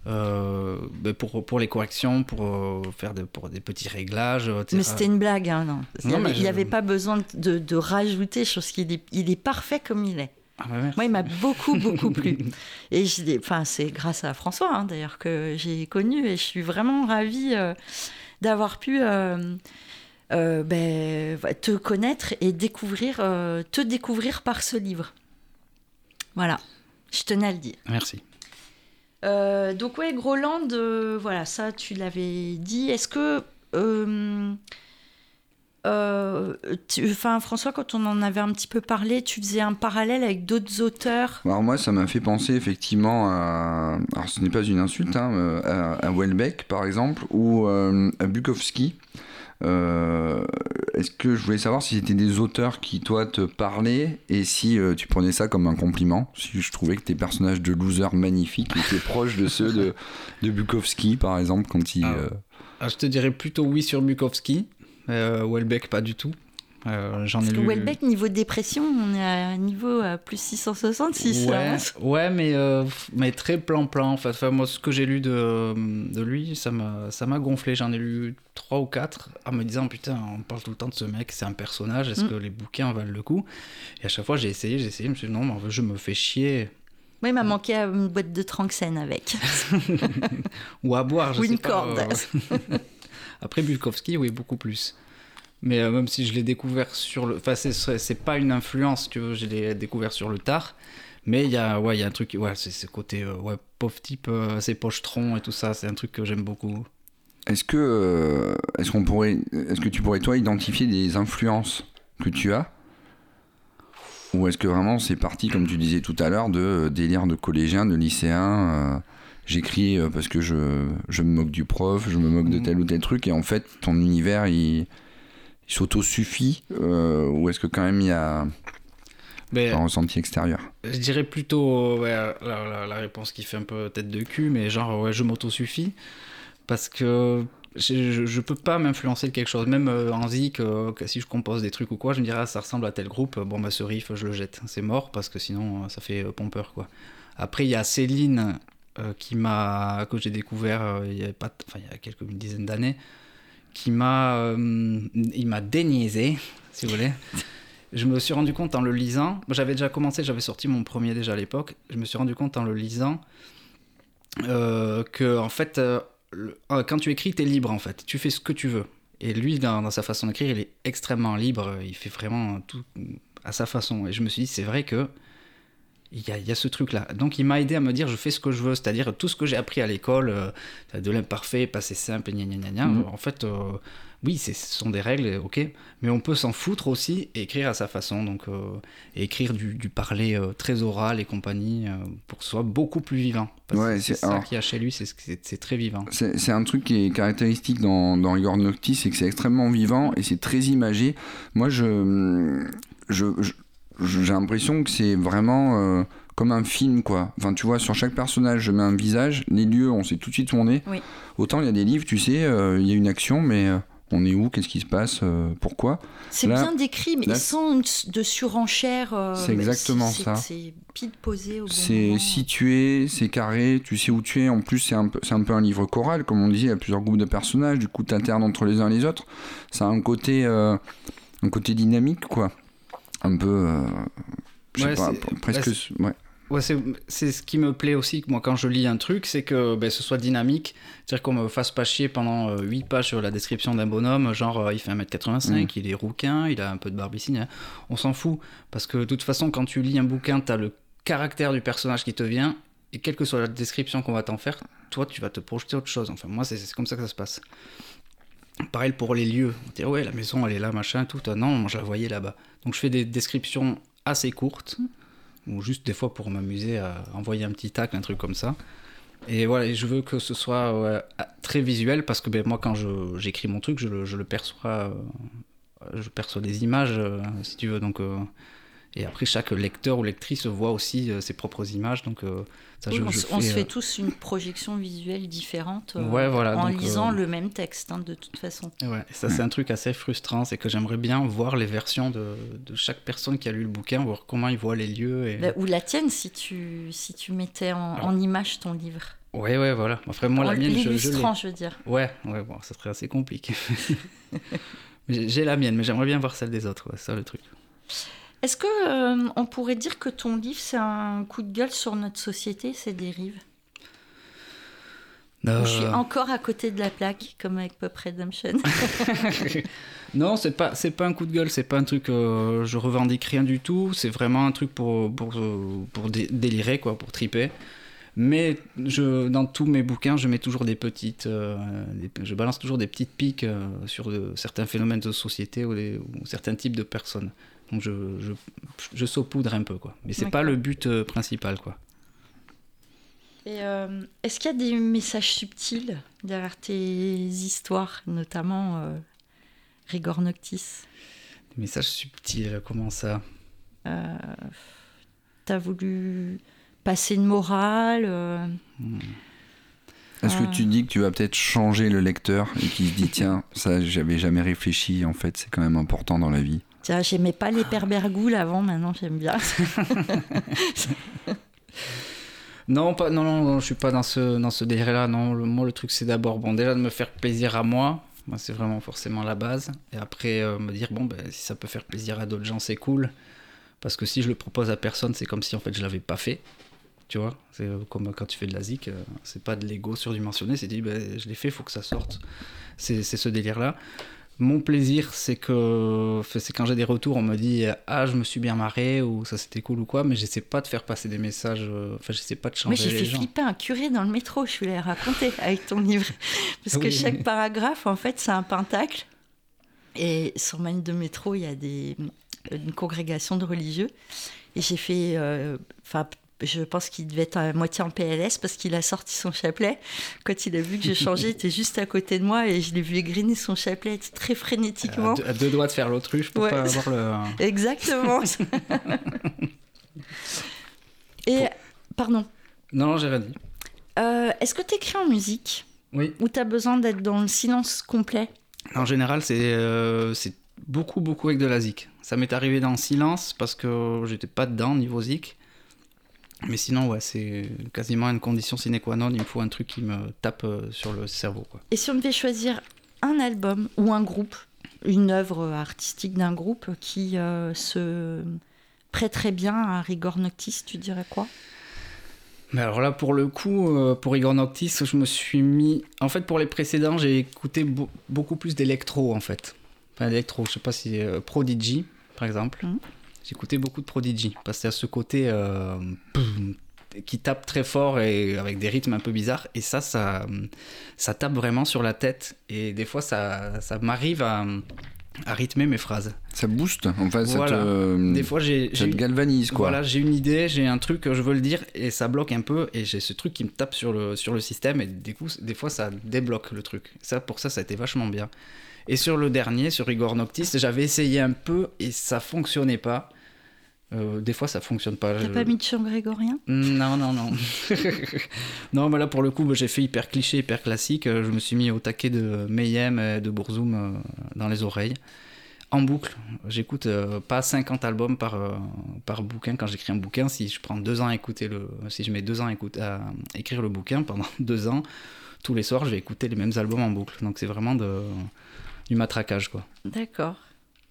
euh, pour, pour les corrections, pour euh, faire de, pour des petits réglages. etc. Mais c'était une blague, hein, non. Il n'y avait, je- pas besoin de, de rajouter, qu'il est, il est parfait comme il est. Ah merci. Moi, il m'a beaucoup, beaucoup plu. Et enfin, c'est grâce à François, hein, d'ailleurs, que j'ai connu. Et je suis vraiment ravie euh, d'avoir pu euh, euh, ben, te connaître et découvrir, euh, te découvrir par ce livre. Voilà, je tenais à le dire. Merci. Euh, donc ouais, Groland, euh, voilà, ça tu l'avais dit. Est-ce que, euh, enfin François, quand on en avait un petit peu parlé, tu faisais un parallèle avec d'autres auteurs? Alors moi, ça m'a fait penser effectivement à... Alors ce n'est pas une insulte, hein, à, à Welbeck par exemple, ou à Bukowski. Euh, Est-ce que je voulais savoir si c'était des auteurs qui, toi, te parlaient et si euh, tu prenais ça comme un compliment Si je trouvais que tes personnages de losers magnifiques étaient proches de ceux de, de Bukowski, par exemple, quand il... Ah. euh, Ah, je te dirais plutôt oui sur Bukowski. Euh, Welbeck, pas du tout. Euh, J'en ai Parce que lu. Welbeck, niveau dépression, on est à un niveau à plus 666. là, Ouais, hein. ouais, mais, euh, mais très plan-plan. Enfin, moi, ce que j'ai lu de, de lui, ça m'a gonflé. J'en ai lu trois ou quatre en me disant Putain, on parle tout le temps de ce mec, c'est un personnage, est-ce Mm. que les bouquins valent le coup? Et à chaque fois, j'ai essayé, j'ai essayé, je me suis dit Non, mais je me fais chier. Moi, il m'a manqué une boîte de Tranxène avec. Ou à boire, je Ou sais une pas, corde. euh. Après Bukowski, oui, beaucoup plus. Mais euh, même si je l'ai découvert sur le. Enfin, c'est- pas une influence, tu veux, je l'ai découvert sur le tard. Mais il y a, ouais, il y a un truc, ouais, c'est ce côté, euh, ouais, pauvre type, euh, ses pochetrons et tout ça, c'est un truc que j'aime beaucoup. Est-ce que, euh, est-ce qu'on pourrait, est-ce que tu pourrais toi identifier des influences que tu as, ou est-ce que vraiment c'est parti comme tu disais tout à l'heure de délire de collégien, de lycéen, j'écris parce que je, je me moque du prof, je me moque de Mm. tel ou tel truc et en fait ton univers il, il s'auto-suffit euh, ou est-ce que quand même il y a un ressenti extérieur je dirais plutôt ouais, la, la- la réponse qui fait un peu tête de cul, mais genre, ouais, je m'auto-suffis. Parce que je, je, peux pas m'influencer de quelque chose. Même euh, en zik, euh, que si je compose des trucs ou quoi, je me dirais, ah, ça ressemble à tel groupe, bon, bah, ce riff, je le jette. C'est mort, parce que sinon, euh, ça fait pompeur, quoi. Après, il y a Céline, euh, qui m'a, que j'ai découvert il y a pas, t- enfin, il y a quelques une dizaine d'années, qui m'a, euh, il m'a déniaisé, si vous voulez. Je me suis rendu compte en le lisant, j'avais déjà commencé, j'avais sorti mon premier déjà à l'époque, je me suis rendu compte en le lisant euh, que en fait, euh, quand tu écris, tu es libre en fait, tu fais ce que tu veux. Et lui, dans, dans sa façon d'écrire, il est extrêmement libre, il fait vraiment tout à sa façon. Et je me suis dit, c'est vrai que il y a, il y a ce truc-là. Donc il m'a aidé à me dire, je fais ce que je veux, c'est-à-dire tout ce que j'ai appris à l'école, euh, de l'imparfait, passé simple, gna gna gna gna. Mhm. En fait, euh, oui, ce sont des règles, ok, mais on peut s'en foutre aussi et écrire à sa façon, donc euh, et écrire du, du parler très oral et compagnie pour que ce soit beaucoup plus vivant. Parce Ouais, que c'est ça qu'il y a chez lui, c'est très vivant. C'est c'est un truc qui est caractéristique dans, dans Igor Noctis, c'est que c'est extrêmement vivant et c'est très imagé. Moi, je, je, je- j'ai l'impression que c'est vraiment euh, comme un film, quoi. Enfin, tu vois, sur chaque personnage, je mets un visage, les lieux, on sait tout de suite où on est. Oui. Autant il y a des livres, tu sais, euh, il y a une action, mais euh, on est où, qu'est-ce qui se passe, euh, pourquoi? C'est bien décrit, mais là- sans de surenchère. euh, C'est exactement ça. C'est pile posé au bon C'est situé, c'est carré, tu sais où tu es. En plus, c'est un, peu- un peu un livre choral, comme on disait, il y a plusieurs groupes de personnages, du coup, t'alternes entre les uns et les autres. Ça a un côté, euh, un côté dynamique, quoi. Un peu. euh, je sais Ouais, pas, presque. bah, ouais. Ouais, c'est c'est ce qui me plaît aussi, moi, quand je lis un truc, c'est que ben, ce soit dynamique. C'est-à-dire qu'on me fasse pas chier pendant 8 pages sur la description d'un bonhomme, genre euh, il fait 1m85, il est rouquin, il a un peu de barbicine. hein. On s'en fout. Parce que de toute façon, quand tu lis un bouquin, t'as le caractère du personnage qui te vient, et quelle que soit la description qu'on va t'en faire, toi, tu vas te projeter autre chose. Enfin, moi, c'est c'est comme ça que ça se passe. Pareil pour les lieux. Dire, ouais, la maison, elle est là, machin, tout. Ah non, je la voyais là-bas. Donc, je fais des descriptions assez courtes, ou juste des fois pour m'amuser à envoyer un petit tac, un truc comme ça. Et voilà, je veux que ce soit très visuel parce que ben, moi, quand j'écris mon truc, je le, je le perçois, euh, je perçois des images, euh, si tu veux. Donc, euh, Et après, chaque lecteur ou lectrice voit aussi euh, ses propres images. Donc, euh, ça, Oui, je- on, je s- on se fais, fait euh, tous une projection visuelle différente euh, Ouais, voilà, en donc, lisant le même texte, hein, de toute façon. Ouais, et ça c'est un truc assez frustrant, c'est que j'aimerais bien voir les versions de, de chaque personne qui a lu le bouquin, voir comment ils voient les lieux. Et... Bah, ou la tienne, si tu, si tu mettais en, Alors- en image ton livre. Ouais, ouais, voilà. Après, moi, en la mienne, je, je je veux dire. Ouais, ouais, bon, ça serait assez compliqué. J'ai- la mienne, mais j'aimerais bien voir celle des autres, ouais, c'est ça le truc. Est-ce que euh, on pourrait dire que ton livre, c'est un coup de gueule sur notre société, ces dérives? Je suis Euh, encore à côté de la plaque, comme avec Pop Redemption. Non, c'est pas, c'est pas un coup de gueule, c'est pas un truc, euh, je revendique rien du tout, c'est vraiment un truc pour, pour, pour dé- délirer, quoi, pour triper. Mais je, dans tous mes bouquins, je mets toujours des petites, euh, des- je balance toujours des petites piques sur de- certains phénomènes de société ou, des- ou certains types de personnes. Donc je, je, je saupoudre un peu, quoi. Mais c'est pas le but euh, principal, quoi. Et euh, est-ce qu'il y a des messages subtils derrière tes histoires, notamment euh, Rigor Noctis? Des messages subtils, comment ça? Euh, T'as voulu passer une morale euh, Est-ce que tu dis que tu vas peut-être changer le lecteur et qu'il se dit tiens, ça j'avais jamais réfléchi, en fait c'est quand même important dans la vie? Tiens, j'aimais pas les perbergoules avant, maintenant j'aime bien. Non, pas, non, non, je suis pas dans ce, dans ce délire-là. Non, moi, le truc, c'est d'abord, bon, déjà de me faire plaisir à moi. Moi, c'est vraiment forcément la base. Et après, euh, me dire, bon, ben, si ça peut faire plaisir à d'autres gens, c'est cool. Parce que si je le propose à personne, c'est comme si, en fait, je l'avais pas fait. Tu vois C'est euh, comme quand tu fais de la zik, euh, c'est pas de l'ego surdimensionné, c'est dit, ben, je l'ai fait, faut que ça sorte. C'est ce délire-là. Mon plaisir, c'est que c'est quand j'ai des retours, on me dit ah je me suis bien marré ou ça c'était cool ou quoi, mais j'essaie pas de faire passer des messages, euh, enfin j'essaie pas de changer j'ai les fait gens. flipper un curé dans le métro, je voulais raconter avec ton livre. Parce que chaque paragraphe, en fait, c'est un pentacle. Et sur ma ligne de métro, il y a des, une congrégation de religieux. Et j'ai fait. euh, Enfin, je pense qu'il devait être à moitié en PLS parce qu'il a sorti son chapelet. Quand il a vu que je changeais, il était juste à côté de moi et je l'ai vu égriner son chapelet très frénétiquement. À deux, à deux doigts de faire l'autruche pour Ouais. pas avoir le. Exactement. et, pardon. Non, non, j'ai rien dit. Euh, Est-ce que tu écris en musique? Oui. Ou tu as besoin d'être dans le silence complet? En général, c'est euh, c'est beaucoup, beaucoup avec de la zik. Ça m'est arrivé dans le silence parce que j'étais pas dedans niveau zik. Mais sinon, ouais, c'est quasiment une condition sine qua non. Il me faut un truc qui me tape euh, sur le cerveau. Quoi. Et si on devait choisir un album ou un groupe, une œuvre artistique d'un groupe qui euh, se prêterait bien à Rigor Noctis, tu dirais quoi? Mais alors là, pour le coup, euh, pour Igor Noctis, je me suis mis. En fait, pour les précédents, j'ai écouté beau- beaucoup plus d'électro, en fait. Enfin, d'électro, je sais pas si. Prodigy, par exemple. Mhm. J'écoutais beaucoup de Prodigy, parce qu'il y a ce côté. euh, qui tape très fort et avec des rythmes un peu bizarres. Et ça, ça, ça tape vraiment sur la tête. Et des fois, ça, ça m'arrive à, à rythmer mes phrases. Ça booste, enfin ça Voilà. te, Des fois, j'ai. ça j'ai- te galvanise quoi. voilà, j'ai une idée, j'ai un truc, je veux le dire, et ça bloque un peu, et j'ai ce truc qui me tape sur le, sur le système, et du coup, des fois, ça débloque le truc. Ça, pour ça, ça a été vachement bien. Et sur le dernier, sur Igor Noctis, j'avais essayé un peu, et ça fonctionnait pas. Euh, des fois, ça fonctionne pas. T'as Je- pas mis de chant grégorien? Non, non, non. non, mais là, pour le coup, bah, j'ai fait hyper cliché, hyper classique. Euh, Je me suis mis au taquet de Mayhem et de Bourzoum euh, dans les oreilles. En boucle. J'écoute euh, pas 50 albums par, par bouquin quand j'écris un bouquin. Si je prends deux ans à écouter le. Si je mets deux ans à, écouter, à écrire le bouquin, pendant deux ans, tous les soirs, je vais écouter les mêmes albums en boucle. Donc c'est vraiment de, du matraquage, quoi. D'accord.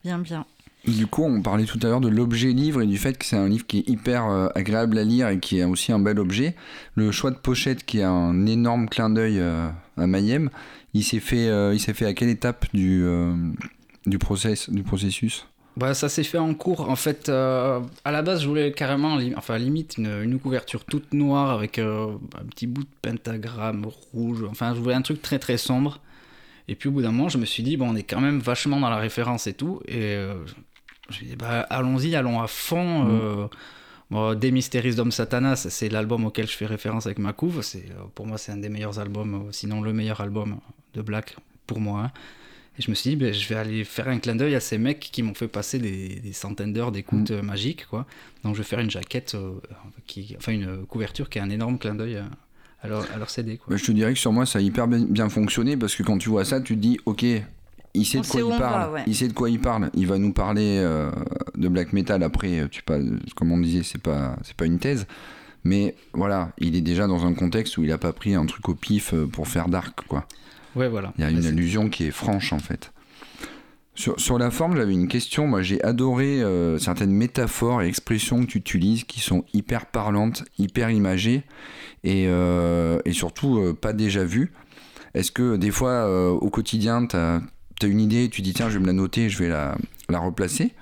Bien, bien. Du coup, on parlait tout à l'heure de l'objet livre et du fait que c'est un livre qui est hyper euh, agréable à lire et qui est aussi un bel objet. Le choix de pochette qui a un énorme clin d'œil euh, à Mayhem, il s'est fait, euh, il s'est fait à quelle étape du, euh, du, process, du processus? Bah, ça s'est fait en cours. En fait, euh, à la base, je voulais carrément, li- enfin, limite, une, une couverture toute noire avec euh, un petit bout de pentagramme rouge. Enfin, je voulais un truc très très sombre. Et puis au bout d'un moment, je me suis dit, bon, on est quand même vachement dans la référence et tout. Et euh, je me suis dit, bah, allons-y, allons à fond. Euh, bon, Démystéris Dom Satanas, c'est l'album auquel je fais référence avec ma couve. C'est, euh, pour moi, c'est un des meilleurs albums, euh, sinon le meilleur album de Black, pour moi. hein. Et je me suis dit, ben, je vais aller faire un clin d'œil à ces mecs qui m'ont fait passer des, des centaines d'heures d'écoute Mm. euh, magique, quoi. Donc je vais faire une jaquette, euh, qui, enfin une couverture qui a un énorme clin d'œil à, à leur, à leur CD, quoi. Bah, je te dirais que sur moi, ça a hyper bien- fonctionné parce que quand tu vois ça, tu te dis, ok, il sait On de quoi sait il parle. va, ouais. Il sait de quoi il parle. Il va nous parler euh, de black metal. Après, tu pas, comme on disait, c'est pas, c'est pas une thèse. Mais voilà, il est déjà dans un contexte où il a pas pris un truc au pif euh, pour faire dark, quoi. Ouais, voilà. Il y a Ben, une allusion qui est franche en fait. Sur, la forme, j'avais une question. Moi, j'ai adoré euh, certaines métaphores et expressions que tu utilises qui sont hyper parlantes, hyper imagées et, euh, et surtout euh, pas déjà vues. Est-ce que des fois, au quotidien, tu as, une idée, tu dis tiens, je vais me la noter, je vais la, la replacer?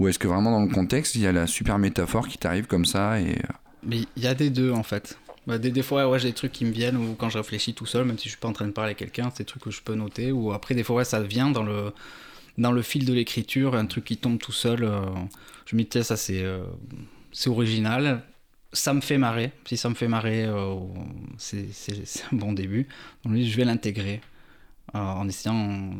Ou est-ce que vraiment dans le contexte, il y a la super métaphore qui t'arrive comme ça et, Mais il y a des deux en fait. Bah, des, des fois, ouais, j'ai des trucs qui me viennent ou quand je réfléchis tout seul, même si je suis pas en train de parler à quelqu'un, c'est des trucs que je peux noter. Ou après, des fois, ouais, ça vient dans le, dans le fil de l'écriture, un truc qui tombe tout seul. euh, je me dis, tiens, ça c'est euh, c'est original. Ça me fait marrer. Si ça me fait marrer, euh, c'est un bon début. Donc, lui, je vais l'intégrer euh, en essayant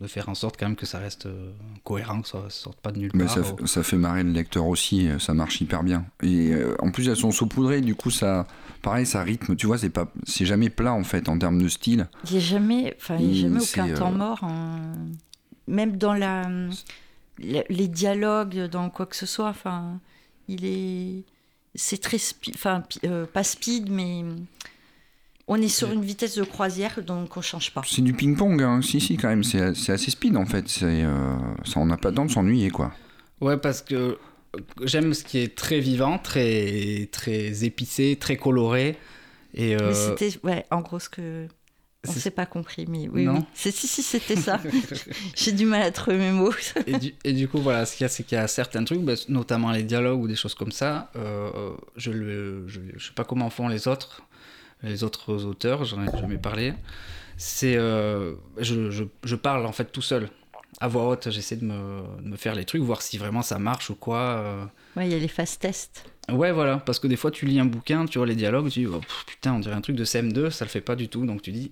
de faire en sorte quand même que ça reste euh, cohérent, que ça ne sorte pas de nulle Mais part. ça, f- ça fait marrer le lecteur aussi, ça marche hyper bien. Et euh, en plus, elles sont saupoudrées, du coup, ça, pareil, ça rythme, tu vois, c'est pas, c'est jamais plat en fait en termes de style. Il n'y a jamais, enfin, il y a jamais aucun euh, temps mort. Même dans la, la- les dialogues, dans quoi que ce soit. Enfin, il est, c'est très, enfin, euh, pas speed, mais on est sur une vitesse de croisière, donc on change pas. C'est du ping-pong, hein. si, si, quand même, c'est, assez speed en fait. C'est, euh, ça, on n'a pas le temps de s'ennuyer, quoi. Ouais, parce que euh, j'aime ce qui est très vivant, très, très épicé, très coloré. Et euh, Mais c'était, ouais, en gros, ce que. On s'est pas compris, mais oui, Non. oui. C'est, si, si, c'était ça. J'ai du mal à trouver mes mots. et, du, et du coup, voilà, ce qu'il y a, c'est qu'il y a certains trucs, bah, notamment les dialogues ou des choses comme ça. euh, je ne je, je sais pas comment font les autres, les autres auteurs, j'en ai jamais parlé. C'est, euh, je, je, je parle en fait tout seul. À voix haute, j'essaie de me, de me faire les trucs, voir si vraiment ça marche ou quoi. euh. Ouais, il y a les fast tests. Ouais, voilà, parce que des fois tu lis un bouquin, tu vois les dialogues, tu dis oh, pff, putain, on dirait un truc de CM2, ça le fait pas du tout, donc tu dis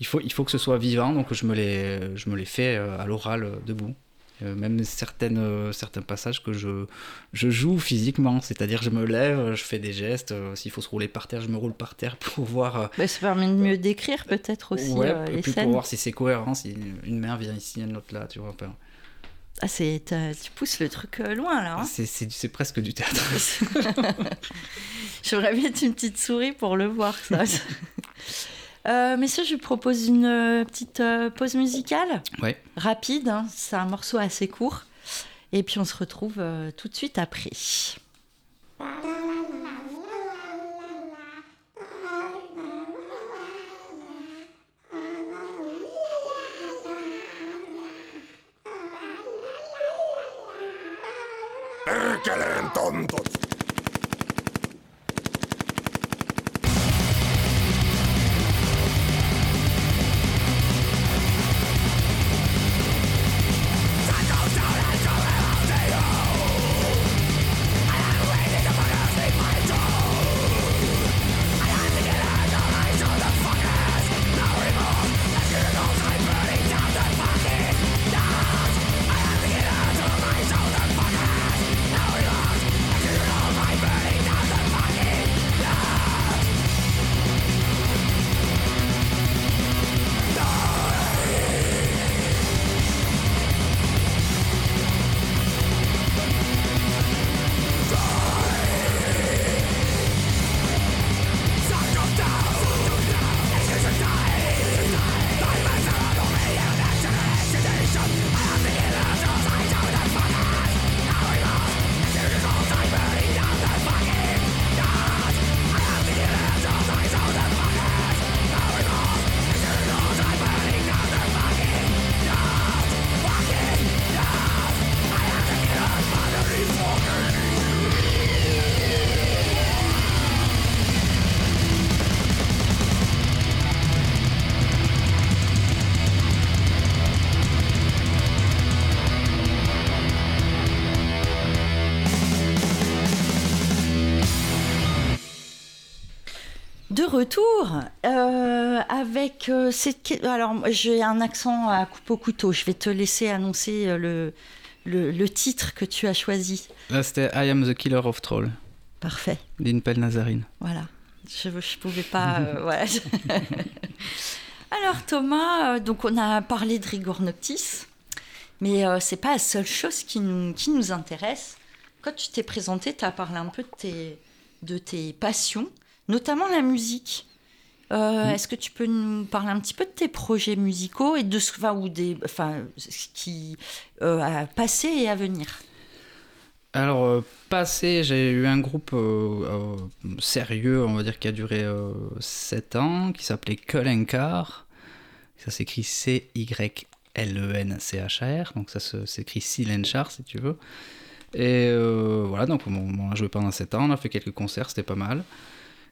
il faut, il faut que ce soit vivant, donc je me les, je me les fais euh, à l'oral euh, debout. Euh, même certaines, certains passages que je, je joue physiquement, c'est-à-dire je me lève, je fais des gestes, s'il faut se rouler par terre, je me roule par terre pour voir. Bah, ça permet de mieux décrire peut-être aussi ouais, euh, et les puis scènes. pour voir si c'est cohérent, si une main vient ici, une autre là, tu vois. enfin, Ah, c'est, tu pousses le truc loin là. hein. c'est presque du théâtre. J'aurais bien une petite souris pour le voir, ça. Euh, messieurs, je vous propose une euh, petite euh, pause musicale Ouais. rapide. hein. C'est un morceau assez court. Et puis on se retrouve tout de suite après. Retour euh, avec euh, cette. Alors, j'ai un accent à coupe au couteau. Je vais te laisser annoncer euh, le, le, le titre que tu as choisi. Là, c'était I am the killer of troll Parfait. d'Inpel Nazarine. Voilà. Je ne pouvais pas. euh, voilà. Alors, Thomas, donc on a parlé de Rigor Noctis, mais c'est pas la seule chose qui nous, qui nous intéresse. Quand tu t'es présenté, tu as parlé un peu de tes, de tes passions, notamment la musique. Euh, Est-ce que tu peux nous parler un petit peu de tes projets musicaux et de ce, enfin, ou des, enfin, ce qui euh, a passé et à venir? Alors, euh, passé, j'ai eu un groupe euh, sérieux, on va dire, qui a duré 7 ans, qui s'appelait Kulenkar. Ça s'écrit C-Y-L-E-N-C-H-A-R, donc ça s'écrit Silenchar si tu veux. Et voilà, donc on, on a joué pendant 7 ans, on a fait quelques concerts, c'était pas mal.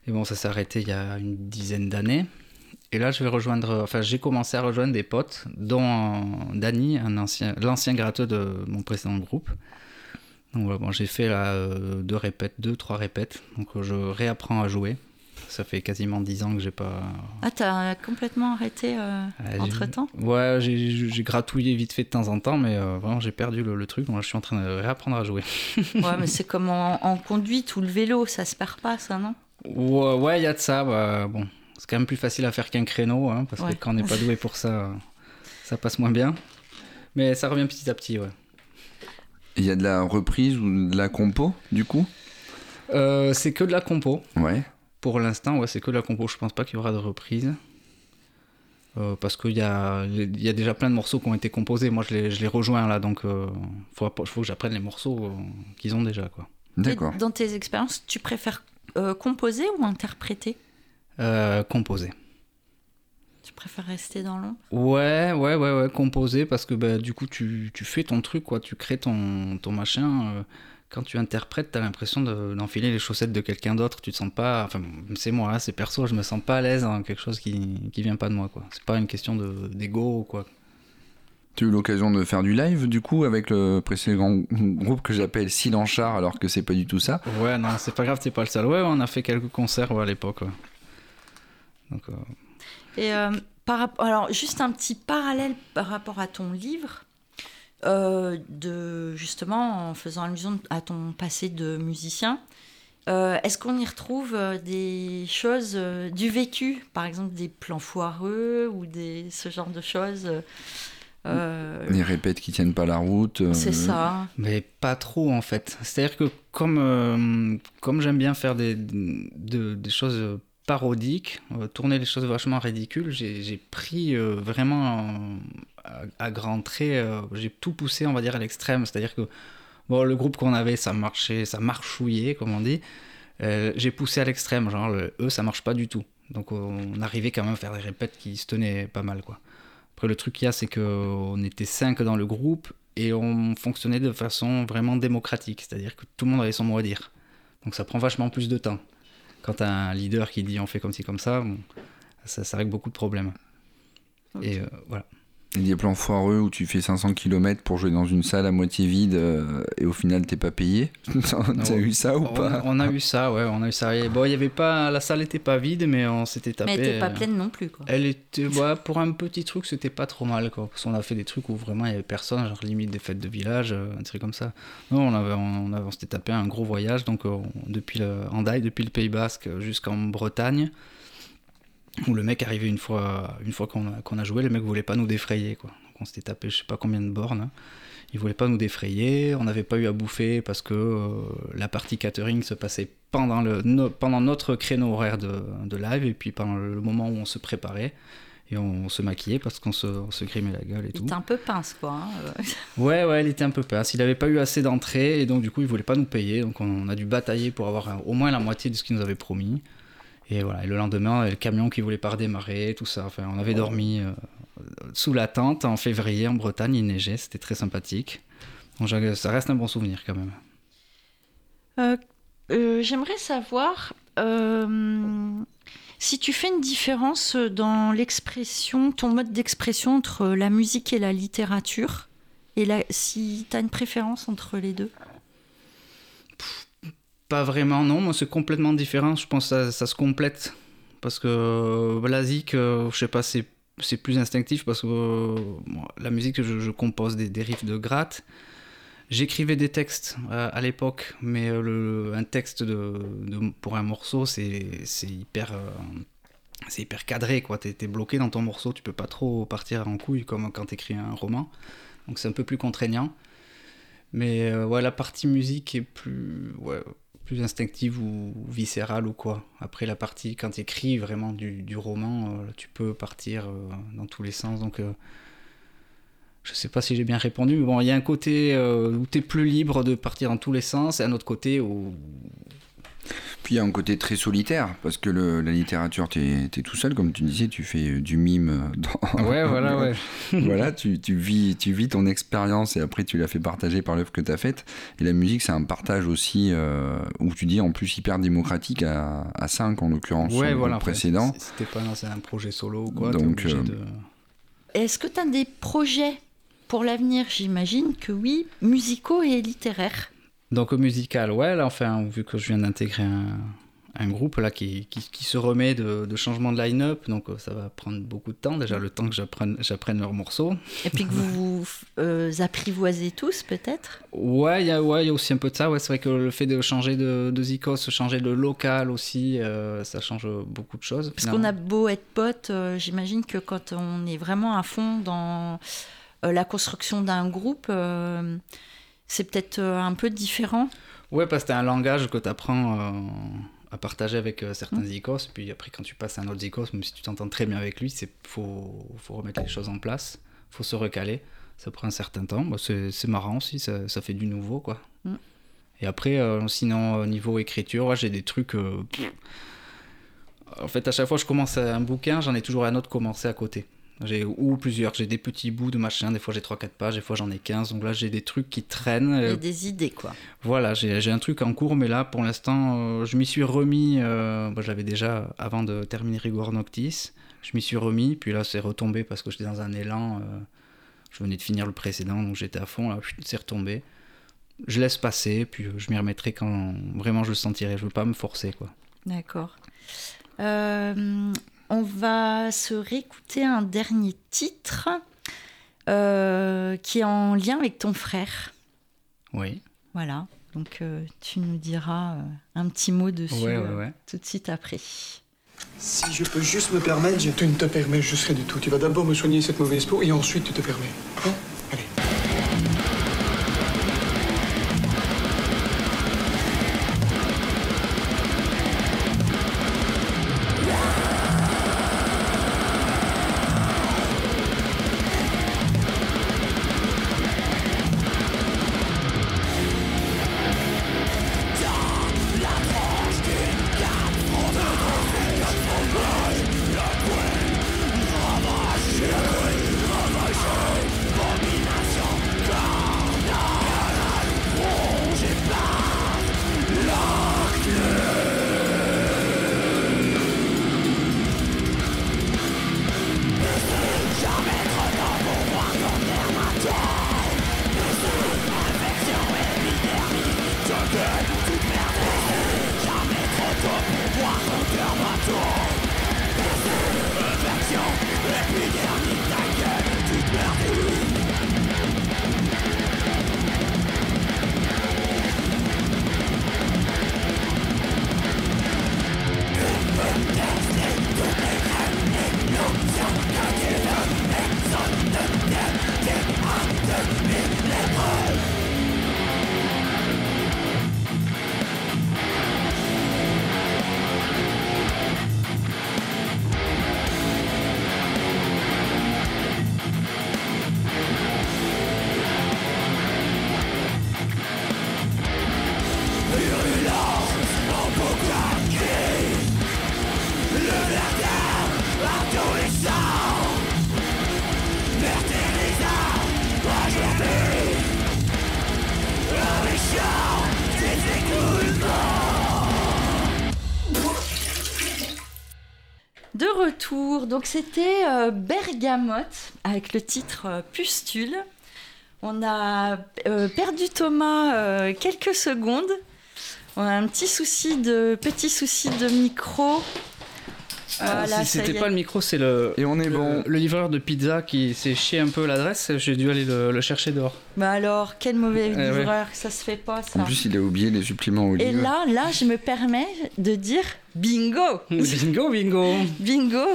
Et bon, ça s'est arrêté il y a une dizaine d'années. Et là, je vais rejoindre, enfin, j'ai commencé à rejoindre des potes, dont un ancien, l'ancien gratteux de mon précédent groupe. Donc voilà, bon, j'ai fait là euh, deux répètes, deux, trois répètes. Donc euh, je réapprends à jouer. Ça fait quasiment dix ans que j'ai pas. Ah, t'as complètement arrêté euh, Ah, j'ai- entre-temps? Ouais, j'ai, gratouillé vite fait de temps en temps, mais euh, vraiment j'ai perdu le, le truc. Donc là, je suis en train de réapprendre à jouer. Ouais, mais c'est comme en, en conduite ou le vélo, ça se perd pas, ça, non? Ouais, ouais, il y a de ça. bah, bon, c'est quand même plus facile à faire qu'un créneau, hein, parce Ouais. que quand on n'est pas doué pour ça, euh, ça passe moins bien. Mais ça revient petit à petit, ouais. Il y a de la reprise ou de la compo, du coup? Euh, c'est que de la compo. Ouais. Pour l'instant, ouais, c'est que de la compo. Je pense pas qu'il y aura de reprise. Euh, parce qu'il y a, il y a déjà plein de morceaux qui ont été composés. Moi, je les, je les rejoins là, donc il faut, faut que j'apprenne les morceaux euh, qu'ils ont déjà. Quoi. D'accord. Dans tes expériences, tu préfères euh, composer ou interpréter? Euh, composer. Tu préfères rester dans l'ombre? Ouais, ouais, ouais, ouais, composer parce que bah, du coup, tu, tu fais ton truc, quoi. Tu crées ton, ton machin. euh, quand tu interprètes, t'as l'impression de- d'enfiler les chaussettes de quelqu'un d'autre. Tu te sens pas. Enfin, c'est moi, hein, c'est perso, je me sens pas à l'aise dans quelque chose qui, qui vient pas de moi, quoi. C'est pas une question de- d'ego ou quoi. Tu as eu l'occasion de faire du live, du coup, avec le précédent groupe que j'appelle Silenchard, alors que c'est pas du tout ça. Ouais, non, c'est pas grave, t'es pas le seul. Ouais, on a fait quelques concerts ouais, à l'époque. ouais. Donc, euh, Et euh, par alors, juste un petit parallèle par rapport à ton livre, euh, de, justement, en faisant allusion à ton passé de musicien. euh, Est-ce qu'on y retrouve des choses euh, du vécu, par exemple des plans foireux ou des, ce genre de choses euh, Les répètes qui tiennent pas la route. euh, C'est ça. Mais pas trop en fait. C'est-à-dire que comme, euh, comme j'aime bien faire des, de- des choses parodiques, euh, tourner les choses vachement ridicules, j'ai j'ai pris euh, vraiment euh, à, à grands traits, euh, j'ai tout poussé on va dire à l'extrême. C'est-à-dire que bon, le groupe qu'on avait, ça marchait, ça marchouillait comme on dit. Euh, j'ai poussé à l'extrême, genre le- eux ça marche pas du tout. Donc on arrivait quand même à faire des répètes qui se tenaient pas mal quoi. Après le truc qu'il y a c'est qu'on était cinq dans le groupe et on fonctionnait de façon vraiment démocratique, c'est-à-dire que tout le monde avait son mot à dire. Donc ça prend vachement plus de temps. Quand t'as un leader qui dit on fait comme ci comme ça, bon, ça, ça règle beaucoup de problèmes. Et euh, voilà. Il y a des plans foireux où tu fais 500 km pour jouer dans une salle à moitié vide euh, et au final t'es pas payé. T'as eu ça ou on, pas on a eu ça, ouais, on a eu ça. Et bon, il y avait pas, la salle était pas vide, mais on s'était tapé. Mais elle n'était pas euh, pleine non plus. Quoi. Elle était, ouais, pour un petit truc, c'était pas trop mal, quoi. Parce qu'on a fait des trucs où vraiment il y avait personne, genre limite des fêtes de village, euh, un truc comme ça. Non, on avait, on, avait- on s'était tapé un gros voyage, donc euh, on- depuis le Hendaye, depuis le Pays Basque jusqu'en Bretagne, où le mec arrivait une fois, une fois qu'on a, joué, le mec voulait pas nous défrayer, quoi. Donc on s'était tapé je sais pas combien de bornes. hein. Il voulait pas nous défrayer, on n'avait pas eu à bouffer parce que euh, la partie catering se passait pendant, le, no- pendant notre créneau horaire de, de live et puis pendant le moment où on se préparait et on, se maquillait parce qu'on se, on se grimait la gueule et Il tout. était un peu pince, quoi. hein, euh. Ouais, ouais, il était un peu pince. Il avait pas eu assez d'entrée et donc du coup il voulait pas nous payer. Donc on a dû batailler pour avoir au moins la moitié de ce qu'il nous avait promis. Et voilà, et le lendemain, le camion qui voulait pas redémarrer, tout ça. Enfin, on avait dormi euh, sous la tente en février en Bretagne, il neigeait, c'était très sympathique. Donc, ça reste un bon souvenir quand même. Euh, euh, J'aimerais savoir euh, si tu fais une différence dans l'expression, ton mode d'expression entre la musique et la littérature, et la, si tu as une préférence entre les deux? Pas vraiment, non. Moi, c'est complètement différent. Je pense que ça, ça se complète parce que bah, la zik, euh, je sais pas, c'est plus instinctif parce que euh, la musique, je, compose des, des riffs de gratte. J'écrivais des textes euh, à l'époque, mais euh, le, un texte de, pour un morceau, c'est hyper, euh, c'est hyper cadré. quoi. T'es es bloqué dans ton morceau, tu peux pas trop partir en couille comme quand t'écris un roman. Donc c'est un peu plus contraignant. Mais euh, ouais, la partie musique est plus, plus instinctive ou viscérale ou quoi. Après la partie, quand tu écris vraiment du, roman, euh, tu peux partir euh, dans tous les sens. Donc euh, je sais pas si j'ai bien répondu, mais bon, il y a un côté euh, où tu es plus libre de partir dans tous les sens, et un autre côté où. Puis il y a un côté très solitaire, parce que le- la littérature, tu es, tout seul, comme tu disais, tu fais euh, du mime. Dans... Ouais, voilà, ouais. voilà, tu, tu vis, tu vis ton expérience et après tu la fais partager par l'œuvre que tu as faite. Et la musique, c'est un partage aussi, euh, où tu dis en plus hyper démocratique à, à 5 en l'occurrence, Ouais, voilà. précédent. C'était pas un projet solo ou quoi. Donc, euh, de- Est-ce que tu as des projets pour l'avenir? J'imagine que oui, musicaux et littéraires. Donc au musical, ouais, là, enfin, vu que je viens d'intégrer un, un groupe là qui, qui, qui se remet de, de changement de line-up, donc euh, ça va prendre beaucoup de temps, déjà le temps que j'apprenne leurs morceaux. Et puis que vous vous euh, apprivoisez tous, peut-être? Ouais, il y, a- ouais, il y a aussi un peu de ça, ouais, c'est vrai que le fait de changer de, de Zikos, changer de local aussi, euh, ça change beaucoup de choses. Parce qu'on a beau être potes, euh, j'imagine que quand on est vraiment à fond dans la construction d'un groupe, c'est peut-être euh, un peu différent. Ouais, parce que t'as un langage que t'apprends euh, à partager avec euh, certains Mm. Zikos, puis après quand tu passes à un autre Zikos, même si tu t'entends très bien avec lui, c'est faut, faut remettre les choses en place, faut se recaler, ça prend un certain temps, Bah, c'est c'est marrant aussi, ça, ça fait du nouveau quoi. Mm. Et après, euh, sinon au niveau écriture, ouais, j'ai des trucs... en fait, à chaque fois que je commence un bouquin, j'en ai toujours un autre commencé à côté. J'ai ou plusieurs, j'ai des petits bouts de machin, des fois j'ai 3-4 pages, des fois j'en ai 15, donc là j'ai des trucs qui traînent. Il y euh, a des idées, quoi. voilà, j'ai j'ai un truc en cours, mais là, pour l'instant, euh, je m'y suis remis. Euh, bah, J'avais déjà, avant de terminer Rigor Noctis, je m'y suis remis, puis là, c'est retombé parce que j'étais dans un élan. euh, je venais de finir le précédent, donc j'étais à fond, là, c'est retombé. Je laisse passer, puis je m'y remettrai quand vraiment je le sentirai. Je veux pas me forcer, quoi. D'accord. Euh, on va se réécouter un dernier titre euh, qui est en lien avec ton frère. Oui. Voilà. Donc euh, tu nous diras euh, un petit mot dessus Ouais, ouais, euh, ouais. tout de suite après. Si je peux juste me permettre, je... Tu ne te permets juste rien du tout. Tu vas d'abord me soigner cette mauvaise peau et ensuite tu te permets. Hein? Allez. Donc c'était euh, Bergamote avec le titre euh, Pustule. On a euh, perdu Thomas quelques secondes. On a un petit souci de petit souci de micro. Voilà, si ça y c'était pas le micro, c'est le, Et on est le, bon. le livreur de pizza qui s'est chié un peu l'adresse. J'ai dû aller le, le chercher dehors. Bah alors, quel mauvais Eh ouais. livreur, ça se fait pas ça. En plus, il a oublié les suppléments Et olive. là, là, je me permets de dire bingo bingo, bingo Bingo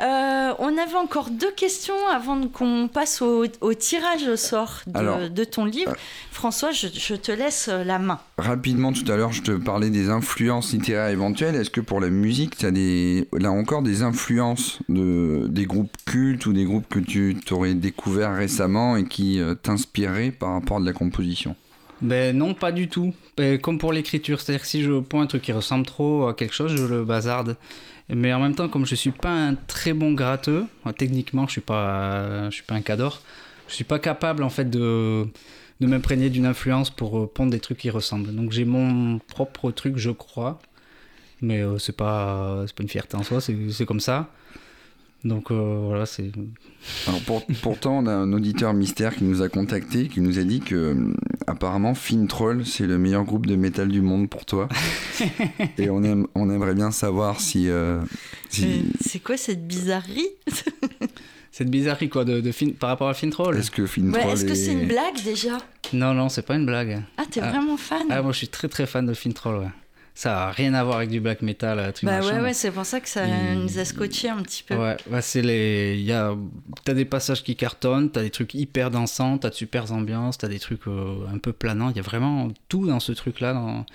Euh, on avait encore deux questions avant qu'on passe au, au tirage au sort de, Alors, de ton livre. euh, François, je, je te laisse euh, la main. Rapidement, tout à l'heure, je te parlais des influences littéraires éventuelles. Est-ce que pour la musique, tu as des, là encore des influences de, des groupes cultes ou des groupes que tu t'aurais découvert récemment et qui euh, t'inspiraient par rapport à de la composition? Ben non, pas du tout. Ben, comme pour l'écriture, c'est-à-dire que si je prends un truc qui ressemble trop à quelque chose, je le bazarde. Mais en même temps, comme je suis pas un très bon gratteux, techniquement, je suis pas, je suis pas un cador. Je suis pas capable en fait de de m'imprégner d'une influence pour euh, pondre des trucs qui ressemblent. Donc j'ai mon propre truc, je crois. Mais euh, c'est pas c'est pas une fierté en soi, c'est comme ça. Donc euh, voilà, c'est Alors pour- pourtant, on a un auditeur mystère qui nous a contacté, qui nous a dit que euh, apparemment Fintroll c'est le meilleur groupe de métal du monde pour toi. Et on, aime, on aimerait bien savoir si, euh, si- C'est quoi cette bizarrerie cette bizarrerie quoi de, de fin- par rapport à Fintroll. est-ce que Fintroll Ouais, Est-ce que est- c'est une blague déjà? Non non, c'est pas une blague. Ah, t'es Ah. vraiment fan Ah, moi je suis très très fan de Fintroll, ouais. Ça a rien à voir avec du black metal, euh, truc Bah machin. ouais, ouais, c'est pour ça que ça Il- nous a scotché un petit peu. Ouais, ouais, c'est les. Il y a... T'as des passages qui cartonnent, t'as des trucs hyper dansants, t'as de super ambiances, t'as des trucs euh, un peu planants. Il y a vraiment tout dans ce truc-là. dans-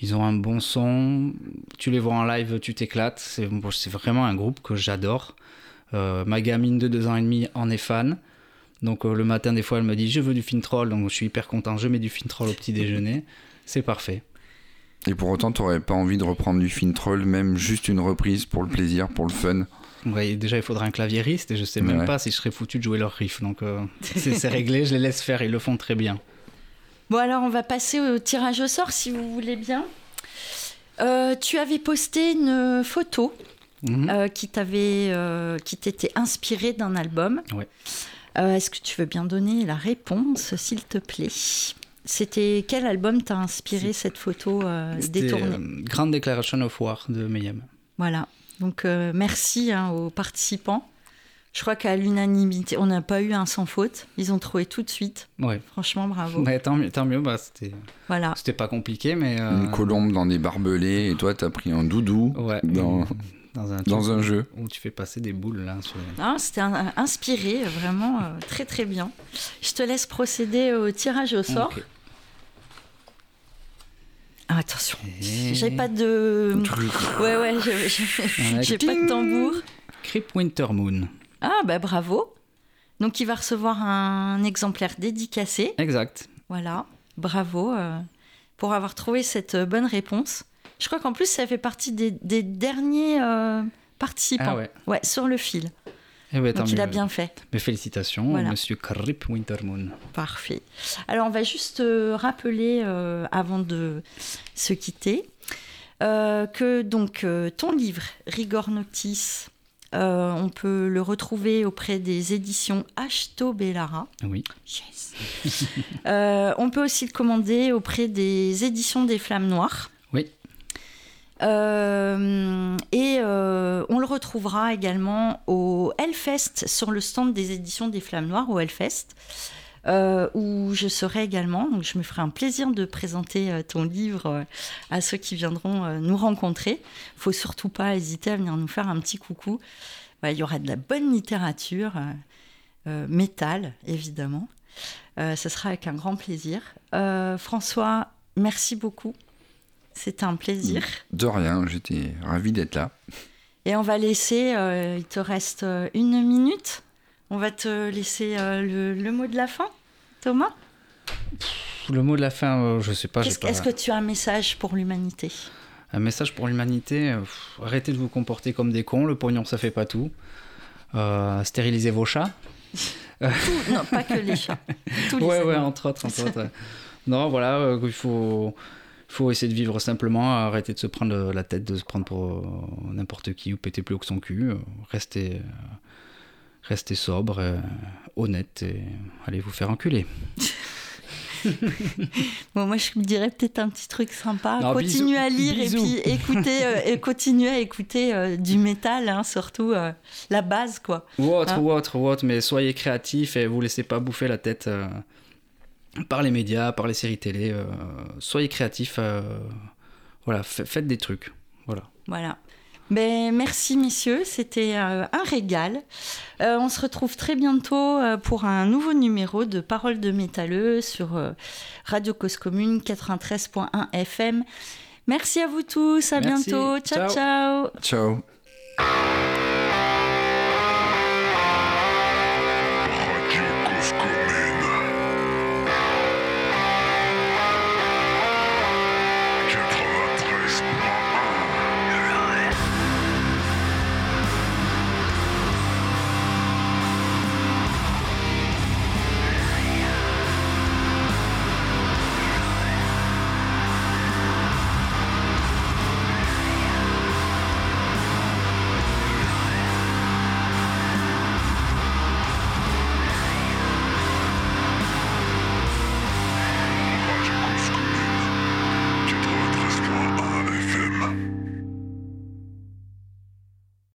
Ils ont un bon son. Tu les vois en live, tu t'éclates. C'est bon, vraiment un groupe que j'adore. Euh, ma gamine de deux ans et demi en est fan. Donc euh, le matin, des fois, elle me dit Je veux du Fintroll. Donc je suis hyper content. Je mets du Fintroll au petit déjeuner. C'est parfait. Et pour autant, t'aurais pas envie de reprendre du Fintroll, même juste une reprise pour le plaisir, pour le fun Ouais, déjà, il faudrait un claviériste et je sais même Ouais. pas si je serais foutu de jouer leur riff. Donc, euh, c'est réglé, je les laisse faire, ils le font très bien. Bon, alors on va passer au tirage au sort si vous voulez bien. Euh, tu avais posté une photo Mhm. euh, qui t'avait, euh, qui t'était inspirée d'un album. Ouais. Euh, Est-ce que tu veux bien donner la réponse, s'il te plaît? C'était quel album t'a inspiré cette photo euh, détournée euh, Grand Declaration of War de Mayhem. Voilà. Donc euh, merci hein, aux participants. Je crois qu'à l'unanimité, on n'a pas eu un sans faute. Ils ont trouvé tout de suite. Ouais. Franchement, bravo. Ouais, tant mieux, tant mieux bah, c'était Voilà. c'était pas compliqué, mais. euh, Une colombe dans des barbelés, et toi, t'as pris un doudou Ouais. dans, Dans un, dans un jeu. Où tu fais passer des boules là. Sur... Ah, C'était un- inspiré, vraiment euh, très très bien. Je te laisse procéder au tirage au sort. Ah, attention, Et- j'ai pas de. Ouais, ouais, j'ai- Ouais. pas de tambour. Crip Winter Moon. Ah, bah bravo. Donc il va recevoir un exemplaire dédicacé. Exact. Voilà, bravo euh, pour avoir trouvé cette euh, bonne réponse. Je crois qu'en plus, ça fait partie des, des derniers euh, participants. Ah ouais. sur le fil. Eh ben, tant Donc il a mieux. bien fait. Mais félicitations, Voilà. monsieur Crip Winter Moon. Parfait. Alors, on va juste euh, rappeler, euh, avant de se quitter, euh, que donc euh, ton livre, Rigor Noctis, euh, on peut le retrouver auprès des éditions Ashto Bellara. Oui. Yes. Euh, on peut aussi le commander auprès des éditions des Flammes Noires. Euh, et euh, on le retrouvera également au Hellfest, sur le stand des éditions des Flammes Noires, au Hellfest, euh, où je serai également. Donc je me ferai un plaisir de présenter ton livre à ceux qui viendront nous rencontrer. faut surtout pas hésiter à venir nous faire un petit coucou. Voilà, il y aura de la bonne littérature, métal, évidemment. Ce sera avec un grand plaisir. François, merci beaucoup. C'était un plaisir. De rien, j'étais ravi d'être là. Et on va laisser, euh, il te reste euh, une minute. On va te laisser euh, le, le mot de la fin, Thomas? Le mot de la fin, euh, je sais pas. Est-ce que tu as un message pour l'humanité? Un message pour l'humanité, arrêtez de vous comporter comme des cons, le pognon ça fait pas tout. Euh, stérilisez vos chats. Tout- Non, pas que les chats. Tous les ouais, ouais, entre autres. Entre autres. Non, voilà, euh, il faut, faut essayer de vivre simplement, arrêter de se prendre la tête, de se prendre pour euh, n'importe qui ou péter plus haut que son cul. euh, Restez, euh, restez sobre, euh, honnête et allez vous faire enculer. bon, moi, je me dirais peut-être un petit truc sympa. Non, continuez à lire Bisous. et puis écoutez, euh, et continuez à écouter euh, du métal, hein, surtout euh, la base, quoi. Ou autre, Hein ou autre, ou autre, mais soyez créatifs et vous laissez pas bouffer la tête euh, par les médias, par les séries télé. euh, soyez créatifs, euh, voilà, fa- faites des trucs. Voilà. Voilà. Ben, merci messieurs, c'était euh, un régal. Euh, on se retrouve très bientôt euh, pour un nouveau numéro de Paroles de métalleux sur euh, Radio Cause Commune 93.1 FM. Merci à vous tous, à Merci. bientôt. ciao. Ciao. ciao. Ciao.